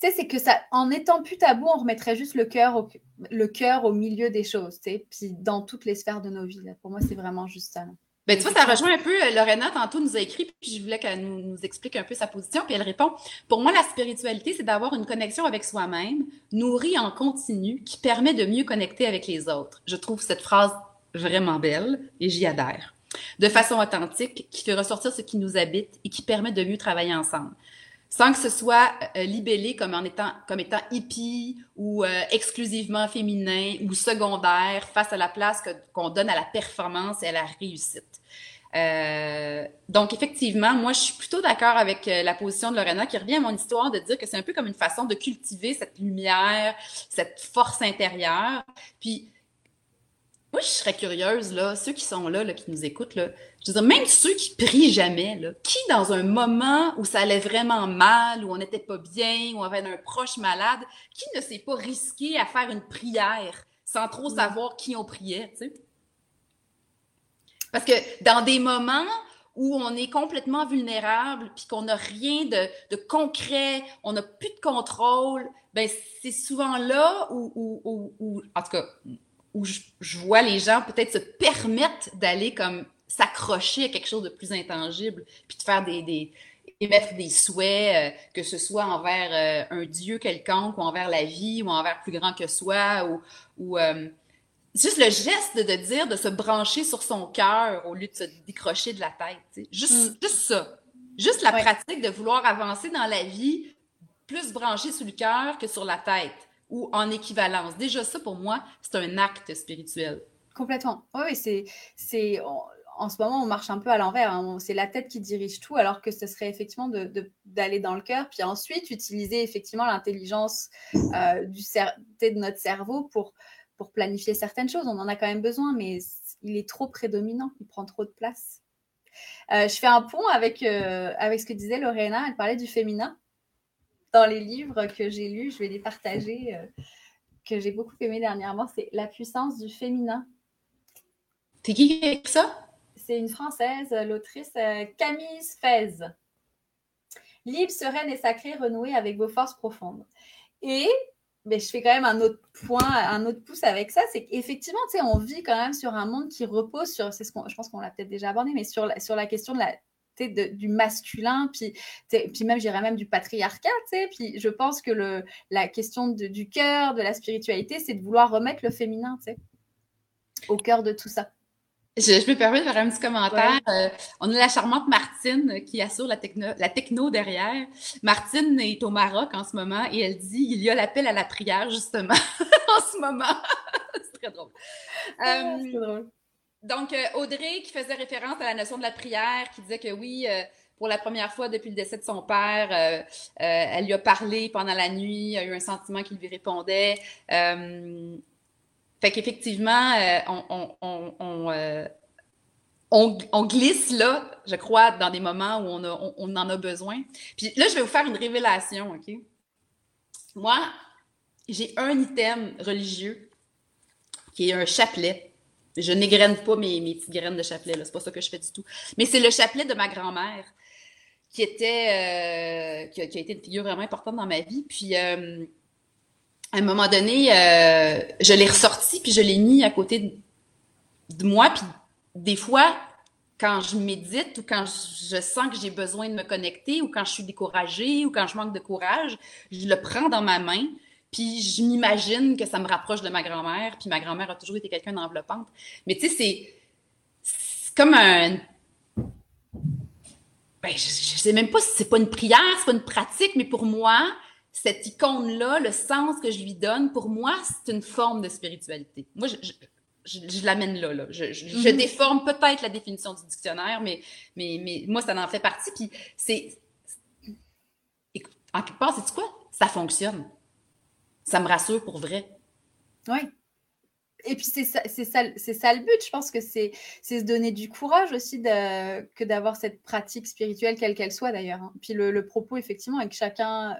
S2: tu sais, c'est que ça, en étant plus tabou, on remettrait juste le cœur au, le cœur au milieu des choses, tu sais, puis dans toutes les sphères de nos vies. Pour moi, c'est vraiment juste ça.
S1: Ben, tu vois, ça rejoint un peu, euh, Lorena, tantôt, nous a écrit, puis je voulais qu'elle nous, nous, explique un peu sa position, puis elle répond, pour moi, la spiritualité, c'est d'avoir une connexion avec soi-même, nourrie en continu, qui permet de mieux connecter avec les autres. Je trouve cette phrase vraiment belle, et j'y adhère de façon authentique, qui fait ressortir ce qui nous habite et qui permet de mieux travailler ensemble. Sans que ce soit euh, libellé comme en étant comme étant hippie ou euh, exclusivement féminin ou secondaire face à la place qu'on donne à la performance et à la réussite. Euh, donc effectivement, moi je suis plutôt d'accord avec la position de Lorena qui revient à mon histoire de dire que c'est un peu comme une façon de cultiver cette lumière, cette force intérieure. Puis moi, je serais curieuse, là, ceux qui sont là, là qui nous écoutent, là, je veux dire, même ceux qui prient jamais, là, qui, dans un moment où ça allait vraiment mal, où on n'était pas bien, où on avait un proche malade, qui ne s'est pas risqué à faire une prière sans trop savoir qui on priait, tu sais? Parce que dans des moments où on est complètement vulnérable, puis qu'on n'a rien de, de, concret, on n'a plus de contrôle, ben c'est souvent là où, où, où, où, en tout cas, où je, vois les gens peut-être se permettre d'aller comme s'accrocher à quelque chose de plus intangible, puis de faire des, des émettre des souhaits, euh, que ce soit envers euh, un Dieu quelconque ou envers la vie ou envers plus grand que soi ou, ou juste le geste de dire de se brancher sur son cœur au lieu de se décrocher de la tête. Juste, mm. juste ça. Juste la pratique de vouloir avancer dans la vie plus branché sur le cœur que sur la tête ou en équivalence. Déjà, ça, pour moi, c'est un acte spirituel.
S2: Complètement. Oui, c'est, c'est, en ce moment, on marche un peu à l'envers. Hein. C'est la tête qui dirige tout, alors que ce serait effectivement de, d'aller dans le cœur, puis ensuite utiliser effectivement l'intelligence euh, du de notre cerveau pour, pour planifier certaines choses. On en a quand même besoin, mais il est trop prédominant, il prend trop de place. Euh, je fais un pont avec, euh, avec ce que disait Lorena. Elle parlait du féminin dans les livres que j'ai lus, je vais les partager, euh, que j'ai beaucoup aimé dernièrement, c'est La puissance du féminin.
S1: C'est qui qui a écrit ça?
S2: C'est une Française, l'autrice euh, Camille Fez. Libre, sereine et sacrée, renouée avec vos forces profondes. Et mais je fais quand même un autre point, un autre pouce avec ça, c'est qu'effectivement, tu sais, on vit quand même sur un monde qui repose sur, c'est ce qu'on, je pense qu'on l'a peut-être déjà abordé, mais sur la, sur la question de la du masculin, puis, puis même, j'irais même du patriarcat, puis je pense que le, la question du cœur, de la spiritualité, c'est de vouloir remettre le féminin, au cœur de tout ça.
S1: Je, je, me permets de faire un petit commentaire. Euh, on a la charmante Martine qui assure la techno, la techno derrière. Martine est au Maroc en ce moment et elle dit il y a l'appel à la prière justement en ce moment. c'est très drôle. Ah, c'est euh, drôle. Donc, euh, Audrey, qui faisait référence à la notion de la prière, qui disait que oui, euh, pour la première fois depuis le décès de son père, euh, elle lui a parlé pendant la nuit, a eu un sentiment qui lui répondait. fait qu'effectivement, on, on, on, glisse là, je crois, dans des moments où on, on, en a besoin. Puis là, je vais vous faire une révélation, OK? Moi, j'ai un item religieux qui est un chapelet je n'égrène pas mes, petites graines de chapelet, c'est pas ça que je fais du tout. Mais c'est le chapelet de ma grand-mère qui était euh, qui, a, été une figure vraiment importante dans ma vie. Puis euh, à un moment donné, euh, je l'ai ressorti puis je l'ai mis à côté de, moi. Puis des fois, quand je médite ou quand je, sens que j'ai besoin de me connecter ou quand je suis découragée ou quand je manque de courage, je le prends dans ma main puis je m'imagine que ça me rapproche de ma grand-mère. Puis ma grand-mère a toujours été quelqu'un d'enveloppante. Mais tu sais, c'est comme un. Ben, je, ne sais même pas si c'est pas une prière, c'est pas une pratique, mais pour moi, cette icône-là, le sens que je lui donne, pour moi, c'est une forme de spiritualité. Moi, je, je, l'amène là. là. Je, mm-hmm. déforme peut-être la définition du dictionnaire, mais, mais, mais moi, ça en fait partie. Puis c'est. En quelque part, c'est quoi? Ça fonctionne ça me rassure pour vrai.
S2: Oui. Et puis c'est ça, le but. Je pense que c'est, se donner du courage aussi de, que d'avoir cette pratique spirituelle, quelle qu'elle soit d'ailleurs. Hein. Puis le, propos, effectivement, est que chacun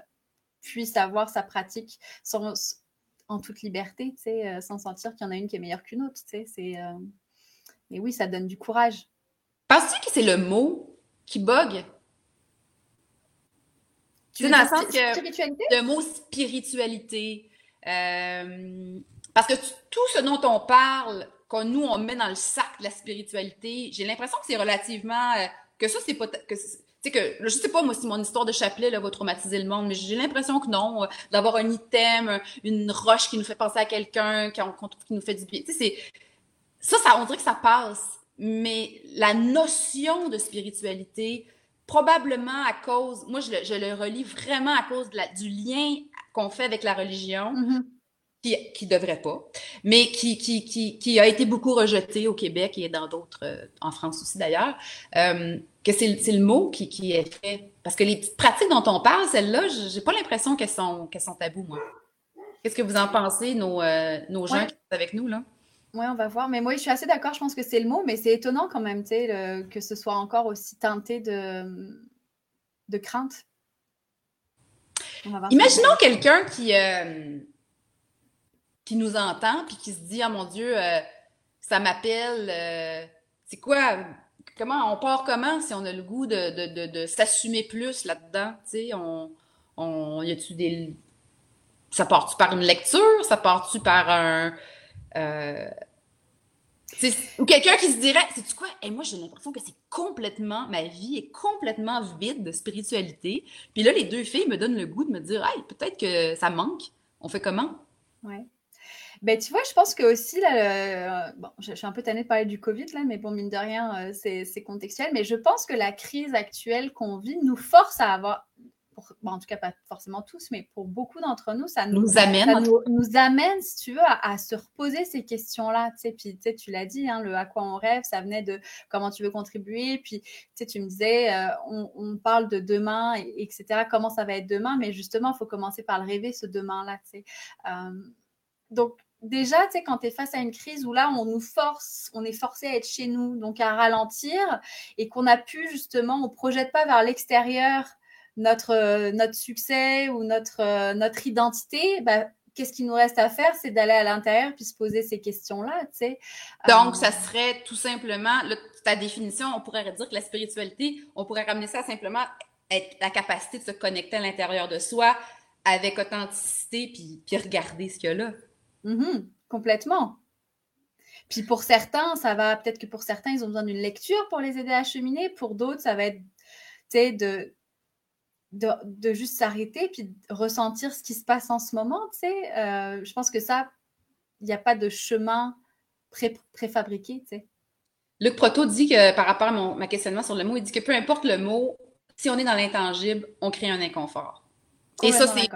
S2: puisse avoir sa pratique sans, en toute liberté, euh, sans sentir qu'il y en a une qui est meilleure qu'une autre. C'est, euh, Mais oui, ça donne du courage.
S1: Penses-tu que c'est le mot qui bug? C'est dans le sens que le mot spiritualité, euh, parce que tout ce dont on parle, que nous on met dans le sac de la spiritualité, j'ai l'impression que c'est relativement euh, que ça c'est pas que sais que je sais pas moi si mon histoire de chapelet là, va traumatiser le monde, mais j'ai l'impression que non, euh, d'avoir un item, une roche qui nous fait penser à quelqu'un, qu'on trouve qui nous fait du bien. Tu sais, c'est ça, ça, on dirait que ça passe. Mais la notion de spiritualité, probablement à cause, moi je le, je le relis vraiment à cause de la, du lien qu'on fait avec la religion, mm-hmm. qui, qui devrait pas, mais qui, qui, qui, qui, a été beaucoup rejeté au Québec et dans d'autres, euh, en France aussi d'ailleurs, euh, que c'est le mot qui, qui est fait. Parce que les pratiques dont on parle, celles-là, j'ai pas l'impression qu'elles sont, qu'elles sont tabous, moi. Qu'est-ce que vous en pensez, nos, euh, nos gens qui sont avec nous, là?
S2: Oui, on va voir. Mais moi, je suis assez d'accord. Je pense que c'est le mot, mais c'est étonnant quand même, tu sais, que ce soit encore aussi teinté de, de crainte.
S1: Imaginons quelqu'un qui, euh, qui nous entend puis qui se dit, oh mon Dieu, euh, ça m'appelle. Euh, c'est quoi? Comment on part comment si on a le goût de, de, de, s'assumer plus là-dedans? Tu sais, on, on y a-tu des. Ça part-tu par une lecture? Ça part-tu par un euh, Ou quelqu'un qui se dirait, c'est quoi? Et moi, j'ai l'impression que c'est complètement, ma vie est complètement vide de spiritualité. Puis là, les deux filles me donnent le goût de me dire, hey, peut-être que ça manque. On fait comment?
S2: Ouais. Ben, tu vois, je pense que aussi, là, bon, je, suis un peu tannée de parler du Covid, là, mais bon, mine de rien, euh, c'est contextuel. Mais je pense que la crise actuelle qu'on vit nous force à avoir, en tout cas pas forcément tous, mais pour beaucoup d'entre nous, ça nous, amène, nous, amène, si tu veux, à, se reposer ces questions-là. Tu sais, puis tu, tu l'as dit, hein, le à quoi on rêve, ça venait de comment tu veux contribuer. Puis tu, me disais, euh, on, parle de demain, etc. Comment ça va être demain, mais justement, il faut commencer par le rêver, ce demain-là. Tu sais. Euh, donc déjà, tu sais, quand tu es face à une crise où là, on nous force, on est forcé à être chez nous, donc à ralentir, et qu'on a pu justement, on ne projette pas vers l'extérieur notre, euh, notre succès ou notre, euh, notre identité, bah, qu'est-ce qu'il nous reste à faire? C'est d'aller à l'intérieur puis se poser ces questions-là, tu sais.
S1: Donc, euh, ça serait tout simplement, ta définition, on pourrait dire que la spiritualité, on pourrait ramener ça à simplement être la capacité de se connecter à l'intérieur de soi avec authenticité puis, puis regarder ce qu'il y a là.
S2: Mm-hmm. complètement. Puis pour certains, ça va, peut-être que pour certains, ils ont besoin d'une lecture pour les aider à cheminer. Pour d'autres, ça va être, tu sais, de, de, juste s'arrêter puis ressentir ce qui se passe en ce moment, tu sais. Euh, je pense que ça, il n'y a pas de chemin pré préfabriqué, tu sais.
S1: Luc Proto dit que par rapport à mon ma questionnement sur le mot, il dit que peu importe le mot, si on est dans l'intangible, on crée un inconfort. Et ça, c'est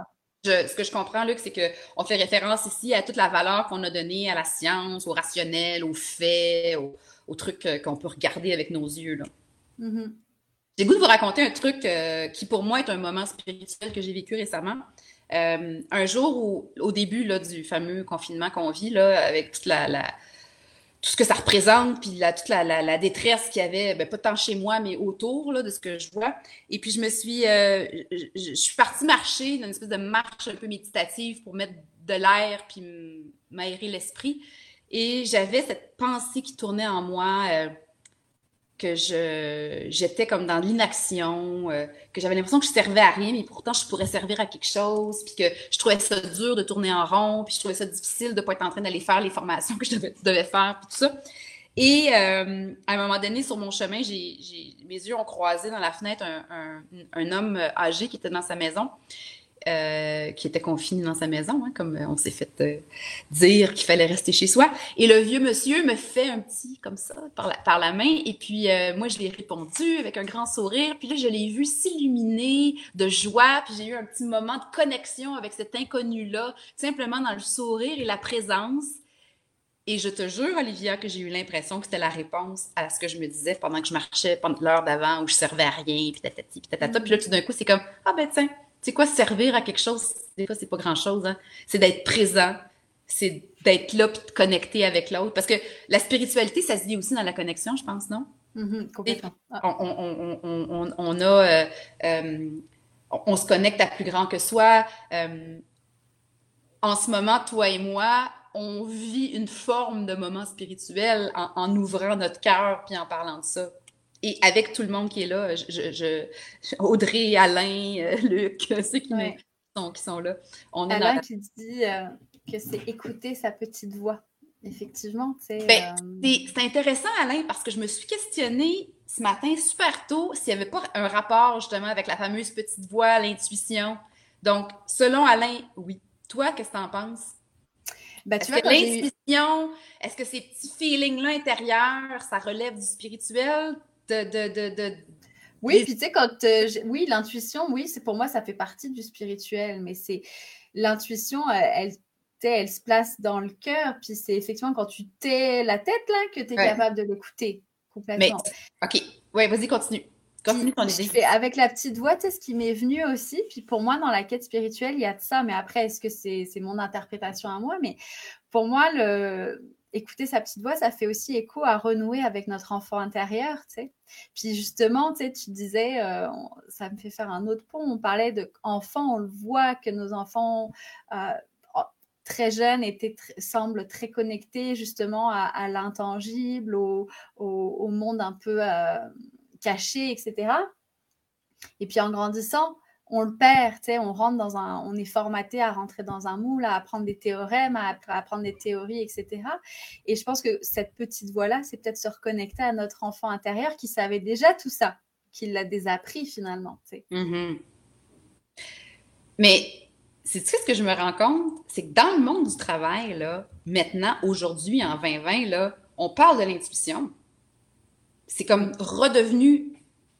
S1: ce que je comprends, Luc, c'est qu'on fait référence ici à toute la valeur qu'on a donnée à la science, au rationnel, aux faits, aux, trucs euh, qu'on peut regarder avec nos yeux. Là. Mm-hmm. J'ai goût de vous raconter un truc euh, qui, pour moi, est un moment spirituel que j'ai vécu récemment. Euh, un jour où, au début là, du fameux confinement qu'on vit, là, avec tout ce que ça représente, puis la, toute la, la, détresse qu'il y avait, ben, pas tant chez moi, mais autour là, de ce que je vois. Et puis, je me suis, euh, je, suis partie marcher dans une espèce de marche un peu méditative pour mettre de l'air, puis m'aérer l'esprit. Et j'avais cette pensée qui tournait en moi que je j'étais comme dans l'inaction, euh, que j'avais l'impression que je servais à rien, mais pourtant je pourrais servir à quelque chose, puis que je trouvais ça dur de tourner en rond, puis je trouvais ça difficile de pas être en train d'aller faire les formations que je devais, faire, puis tout ça. Et euh, à un moment donné, sur mon chemin, j'ai, mes yeux ont croisé dans la fenêtre un, un, homme âgé qui était dans sa maison. Euh, qui était confiné dans sa maison, hein, comme on s'est fait euh, dire qu'il fallait rester chez soi. Et le vieux monsieur me fait un petit comme ça par la, par la main. Et puis euh, moi, je lui ai répondu avec un grand sourire. Puis là, je l'ai vu s'illuminer de joie. Puis j'ai eu un petit moment de connexion avec cet inconnu-là, simplement dans le sourire et la présence. Et je te jure, Olivia, que j'ai eu l'impression que c'était la réponse à ce que je me disais pendant que je marchais pendant l'heure d'avant où je servais à rien, puis tatati, puis tatata. Puis là, tout d'un coup, c'est comme, ah ben tiens, c'est quoi servir à quelque chose? Des fois, c'est pas grand-chose. Hein? C'est d'être présent, c'est d'être là puis de connecter avec l'autre. Parce que la spiritualité, ça se vit aussi dans la connexion, je pense, non?
S2: Mm-hmm, complètement.
S1: Ah. On, a, euh, euh, on, se connecte à plus grand que soi. Euh, en ce moment, toi et moi, on vit une forme de moment spirituel en, en ouvrant notre cœur puis en parlant de ça et avec tout le monde qui est là, je, Audrey, Alain, euh, Luc, ceux qui, sont, qui sont là.
S2: On est Alain qui dit euh, que c'est écouter sa petite voix. Effectivement.
S1: Ben, euh, c'est intéressant, Alain, parce que je me suis questionnée ce matin super tôt s'il n'y avait pas un rapport justement avec la fameuse petite voix, l'intuition. Donc, selon Alain, oui. Toi, qu'est-ce que tu en penses? Ben, est-ce que l'intuition, est-ce que ces petits feelings-là intérieurs, ça relève du spirituel? De,
S2: oui, puis tu sais, quand. Euh, oui, l'intuition, oui, c'est pour moi, ça fait partie du spirituel, mais c'est. L'intuition, euh, elle, elle, se place dans le cœur, puis c'est effectivement quand tu t'es la tête, là, que tu es capable de l'écouter complètement.
S1: Mais, OK. Ouais, vas-y, continue. Continue ton idée.
S2: avec la petite voix, tu sais, ce qui m'est venu aussi, puis pour moi, dans la quête spirituelle, il y a de ça, mais après, est-ce que c'est mon interprétation à moi? Mais pour moi, le écouter sa petite voix, ça fait aussi écho à renouer avec notre enfant intérieur. Puis justement, tu sais, tu disais, euh, ça me fait faire un autre pont, on parlait d'enfants, on le voit que nos enfants euh, très jeunes étaient, semblent très connectés justement à, l'intangible, au, au, monde un peu euh, caché, etc. Et puis en grandissant, on le perd, on rentre dans un, on est formaté à rentrer dans un moule, à apprendre des théorèmes, à, apprendre des théories, etc. Et je pense que cette petite voix-là, c'est peut-être se reconnecter à notre enfant intérieur qui savait déjà tout ça, qui l'a désappris finalement.
S1: Mm-hmm. Mais c'est ce que je me rends compte, c'est que dans le monde du travail, là, maintenant, aujourd'hui, en 2020, là, on parle de l'intuition. C'est comme redevenu.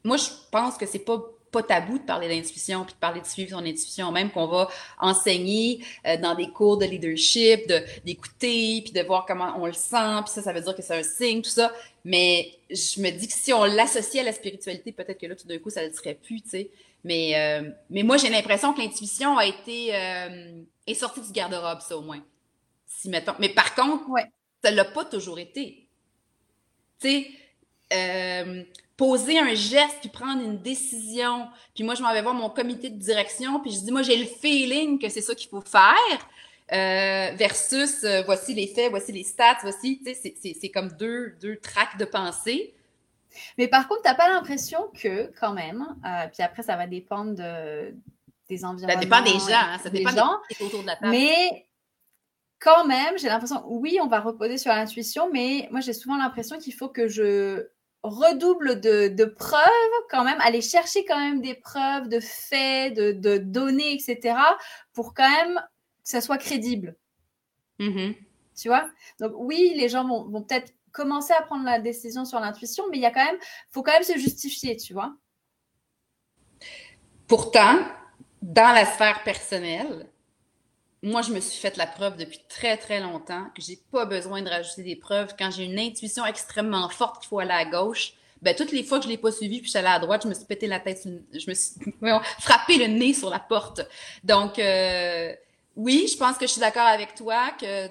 S1: Moi, je pense que c'est pas pas tabou de parler d'intuition puis de parler de suivre son intuition, même qu'on va enseigner euh, dans des cours de leadership, d'écouter puis de voir comment on le sent, puis ça, ça veut dire que c'est un signe, tout ça. Mais je me dis que si on l'associe à la spiritualité, peut-être que là, tout d'un coup, ça ne serait plus, tu sais. Mais, euh, mais moi, j'ai l'impression que l'intuition a été euh, est sortie du garde-robe, ça au moins. Si mettons. Mais par contre,
S2: ouais.
S1: ça l'a pas toujours été. Tu sais, euh, poser un geste puis prendre une décision. Puis moi, je m'en vais voir mon comité de direction, puis je dis, moi, j'ai le feeling que c'est ça qu'il faut faire. Euh, versus euh, voici les faits, voici les stats, voici, tu sais, c'est comme deux, deux tracks de pensée.
S2: Mais par contre, tu n'as pas l'impression que, quand même, euh, puis après, ça va dépendre de, des environnements.
S1: Ça dépend des gens, hein, ça dépend des gens. autour de la table.
S2: Mais quand même, j'ai l'impression, oui, on va reposer sur l'intuition, mais moi, j'ai souvent l'impression qu'il faut que je redouble de, de, preuves quand même, aller chercher quand même des preuves, de faits, de, de données, etc., pour quand même que ça soit crédible.
S1: Mm-hmm.
S2: Tu vois? Donc oui, les gens vont, vont peut-être commencer à prendre la décision sur l'intuition, mais il y a quand même, faut quand même se justifier, tu vois?
S1: Pourtant, dans la sphère personnelle, moi, je me suis fait la preuve depuis très, très longtemps que j'ai pas besoin de rajouter des preuves. Quand j'ai une intuition extrêmement forte qu'il faut aller à gauche, ben, toutes les fois que je l'ai pas suivi puis je suis allée à droite, je me suis pété la tête, je me suis frappé le nez sur la porte. Donc, euh, oui, je pense que je suis d'accord avec toi que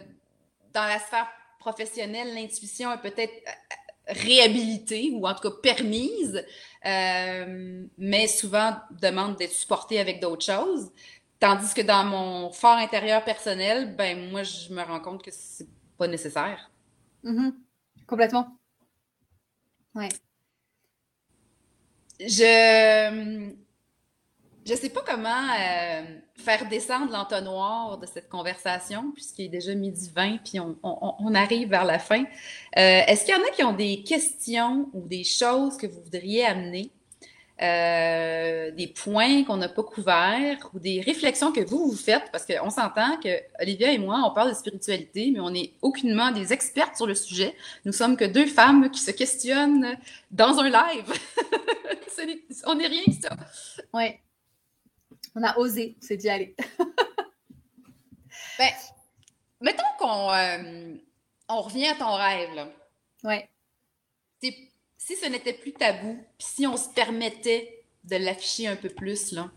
S1: dans la sphère professionnelle, l'intuition est peut-être euh, réhabilitée ou en tout cas permise, euh, mais souvent demande d'être supportée avec d'autres choses. Tandis que dans mon fort intérieur personnel, ben moi, je me rends compte que c'est pas nécessaire.
S2: Mm-hmm. Complètement. Ouais.
S1: Je je sais pas comment euh, faire descendre l'entonnoir de cette conversation, puisqu'il est déjà midi 20, puis on, arrive vers la fin. Euh, est-ce qu'il y en a qui ont des questions ou des choses que vous voudriez amener, euh, des points qu'on n'a pas couverts ou des réflexions que vous vous faites? Parce qu'on s'entend que Olivia et moi, on parle de spiritualité, mais on n'est aucunement des expertes sur le sujet. Nous sommes que deux femmes qui se questionnent dans un live. on n'est rien que ça.
S2: Oui. On a osé, c'est d'y aller.
S1: ben, mettons qu'on euh, on revient à ton rêve.
S2: Ouais.
S1: Si ce n'était plus tabou, puis si on se permettait de l'afficher un peu plus, là,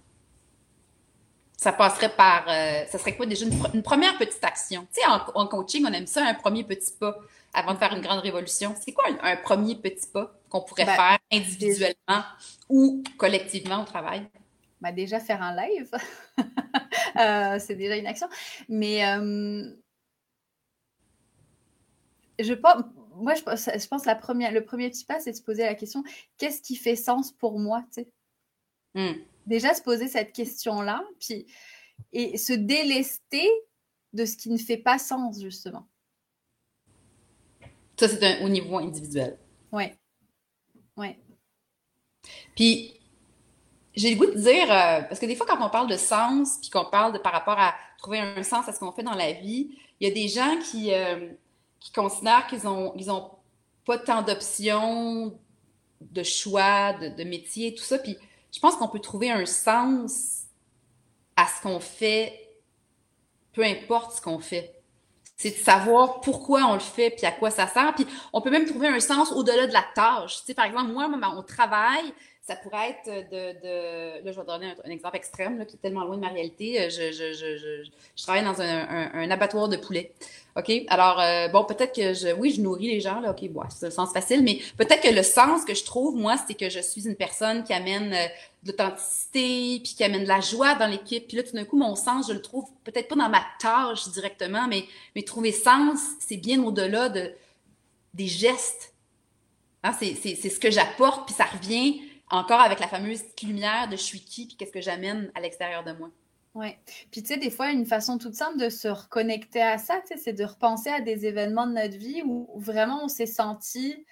S1: ça passerait par. Euh, ça serait quoi déjà une, première petite action? Tu sais, en, coaching, on aime ça, un premier petit pas avant de faire une grande révolution. C'est quoi un, premier petit pas qu'on pourrait ben, faire individuellement ou collectivement au travail?
S2: Bah, déjà faire un live, euh, c'est déjà une action. Mais euh, je pense, moi, je, je pense la première, le premier petit pas, c'est de se poser la question qu'est-ce qui fait sens pour moi
S1: mmh.
S2: Déjà, se poser cette question-là, puis et se délester de ce qui ne fait pas sens, justement.
S1: Ça, c'est au niveau individuel.
S2: Oui. Oui.
S1: Puis, j'ai le goût de dire, euh, parce que des fois, quand on parle de sens, puis qu'on parle de par rapport à trouver un sens à ce qu'on fait dans la vie, il y a des gens qui, euh, qui considèrent qu'ils ont, ils ont pas tant d'options, de choix, de, de métier, tout ça. Puis je pense qu'on peut trouver un sens à ce qu'on fait, peu importe ce qu'on fait. C'est de savoir pourquoi on le fait, puis à quoi ça sert. Puis on peut même trouver un sens au-delà de la tâche. Tu sais, par exemple, moi, on travaille, ça pourrait être de, de là, je vais donner un, exemple extrême là, qui est tellement loin de ma réalité. Euh, je, je, je, je travaille dans un, un, abattoir de poulet. OK? Alors, euh, bon, peut-être que je, oui, je nourris les gens, là, OK, bon, c'est un sens facile, mais peut-être que le sens que je trouve, moi, c'est que je suis une personne qui amène euh, de l'authenticité, puis qui amène de la joie dans l'équipe. Puis là, tout d'un coup, mon sens, je le trouve peut-être pas dans ma tâche directement, mais, mais trouver sens, c'est bien au-delà de, des gestes. Hein, c'est ce que j'apporte, puis ça revient encore avec la fameuse lumière de je suis qui, puis qu'est-ce que j'amène à l'extérieur de moi.
S2: Oui. Puis, tu sais, des fois, une façon toute simple de se reconnecter à ça, c'est de repenser à des événements de notre vie où, vraiment on s'est senti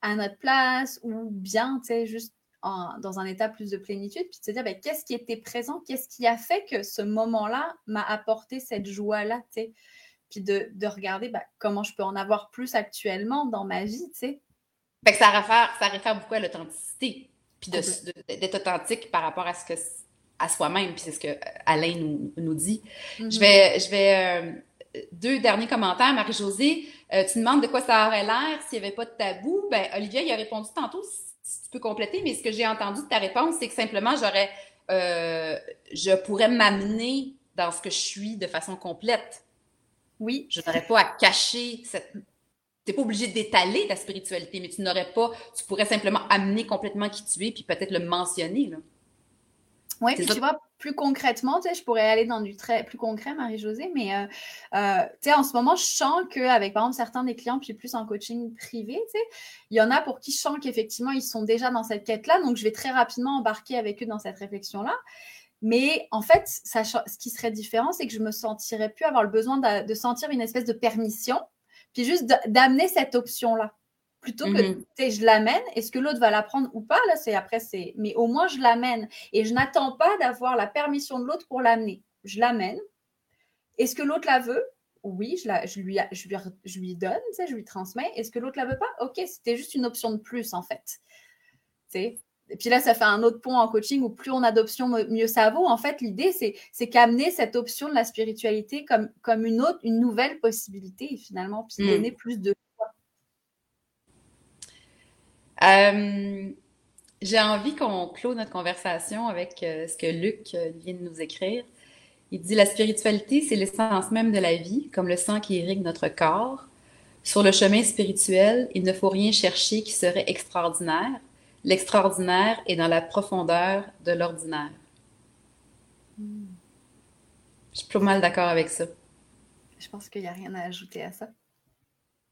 S2: à notre place ou bien, tu sais, juste dans un état plus de plénitude, puis de se dire, ben, qu'est-ce qui était présent, qu'est-ce qui a fait que ce moment-là m'a apporté cette joie-là, tu sais? Puis de, regarder ben, comment je peux en avoir plus actuellement dans ma vie, tu sais?
S1: Fait que ça réfère, ça réfère beaucoup à l'authenticité, puis d'être authentique par rapport à ce que à soi-même, puis c'est ce que Alain nous, nous dit. Je mm-hmm. vais, je vais euh, deux derniers commentaires. Marie-Josée, euh, tu demandes de quoi ça aurait l'air s'il n'y avait pas de tabou. Ben, Olivia, il a répondu tantôt, si tu peux compléter, mais ce que j'ai entendu de ta réponse, c'est que simplement, j'aurais, euh, je pourrais m'amener dans ce que je suis de façon complète.
S2: Oui.
S1: Je n'aurais pas à cacher cette. Tu n'es pas obligé d'étaler ta spiritualité, mais tu n'aurais pas. Tu pourrais simplement amener complètement qui tu es, puis peut-être le mentionner. Là.
S2: Oui, puis tu vois, plus concrètement, tu sais, je pourrais aller dans du très plus concret, Marie-Josée, mais euh, euh, tu sais, en ce moment, je sens qu'avec, par exemple, certains des clients, puis plus en coaching privé, tu sais, il y en a pour qui je sens qu'effectivement, ils sont déjà dans cette quête-là, donc je vais très rapidement embarquer avec eux dans cette réflexion-là. Mais en fait, ça, ce qui serait différent, c'est que je me sentirais plus avoir le besoin de, de sentir une espèce de permission, puis juste d'amener cette option-là plutôt que mmh je l'amène. Est-ce que l'autre va l'apprendre ou pas? Là, c'est après, c'est. Mais au moins, je l'amène. Et je n'attends pas d'avoir la permission de l'autre pour l'amener. Je l'amène. Est-ce que l'autre la veut? Oui, je, la, je, lui, je, lui, je lui donne, je lui transmets. Est-ce que l'autre la veut pas? Ok, c'était juste une option de plus, en fait. Et puis là, ça fait un autre pont en coaching où plus on a d'options, mieux ça vaut. En fait, l'idée, c'est qu'amener cette option de la spiritualité comme, comme une autre, une nouvelle possibilité, finalement, puis mmh. donner plus de
S1: euh, j'ai envie qu'on clôt notre conversation avec euh, ce que Luc euh, vient de nous écrire. Il dit La spiritualité, c'est l'essence même de la vie, comme le sang qui irrigue notre corps. Sur le chemin spirituel, il ne faut rien chercher qui serait extraordinaire. L'extraordinaire est dans la profondeur de l'ordinaire. Je suis pas mal d'accord avec ça.
S2: Je pense qu'il n'y a rien à ajouter à ça.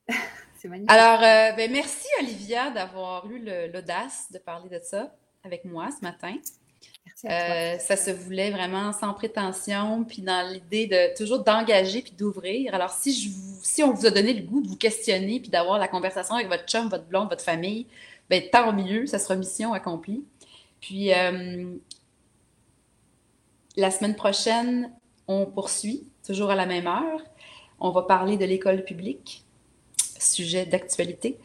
S1: Alors, euh, ben, merci Olivia d'avoir eu l'audace de parler de ça avec moi ce matin. Merci à toi. Euh, ça se voulait vraiment sans prétention, puis dans l'idée de toujours d'engager puis d'ouvrir. Alors, si, je si on vous a donné le goût de vous questionner puis d'avoir la conversation avec votre chum, votre blonde, votre famille, ben, tant mieux, ça sera mission accomplie. Puis, euh, la semaine prochaine, on poursuit, toujours à la même heure. On va parler de l'école publique sujet d'actualité.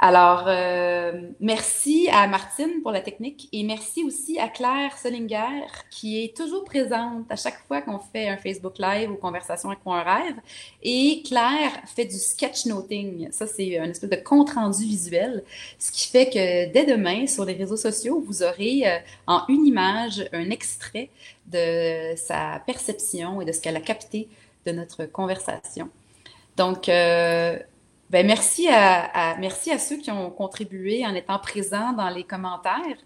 S1: Alors, euh, merci à Martine pour la technique et merci aussi à Claire Solinger qui est toujours présente à chaque fois qu'on fait un Facebook Live ou conversation avec un rêve. Et Claire fait du sketchnoting. Ça, c'est un espèce de compte-rendu visuel, ce qui fait que dès demain, sur les réseaux sociaux, vous aurez euh, en une image un extrait de sa perception et de ce qu'elle a capté de notre conversation. Donc, euh, ben, merci, à, merci à ceux qui ont contribué en étant présents dans les commentaires.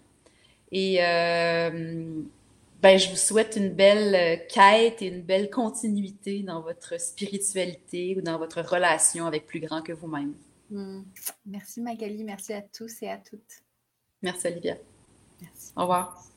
S1: Et euh, ben, je vous souhaite une belle quête et une belle continuité dans votre spiritualité ou dans votre relation avec plus grand que vous-même.
S2: Hmm. Merci Magali, merci à tous et à toutes.
S1: Merci Olivia. Merci. Au revoir.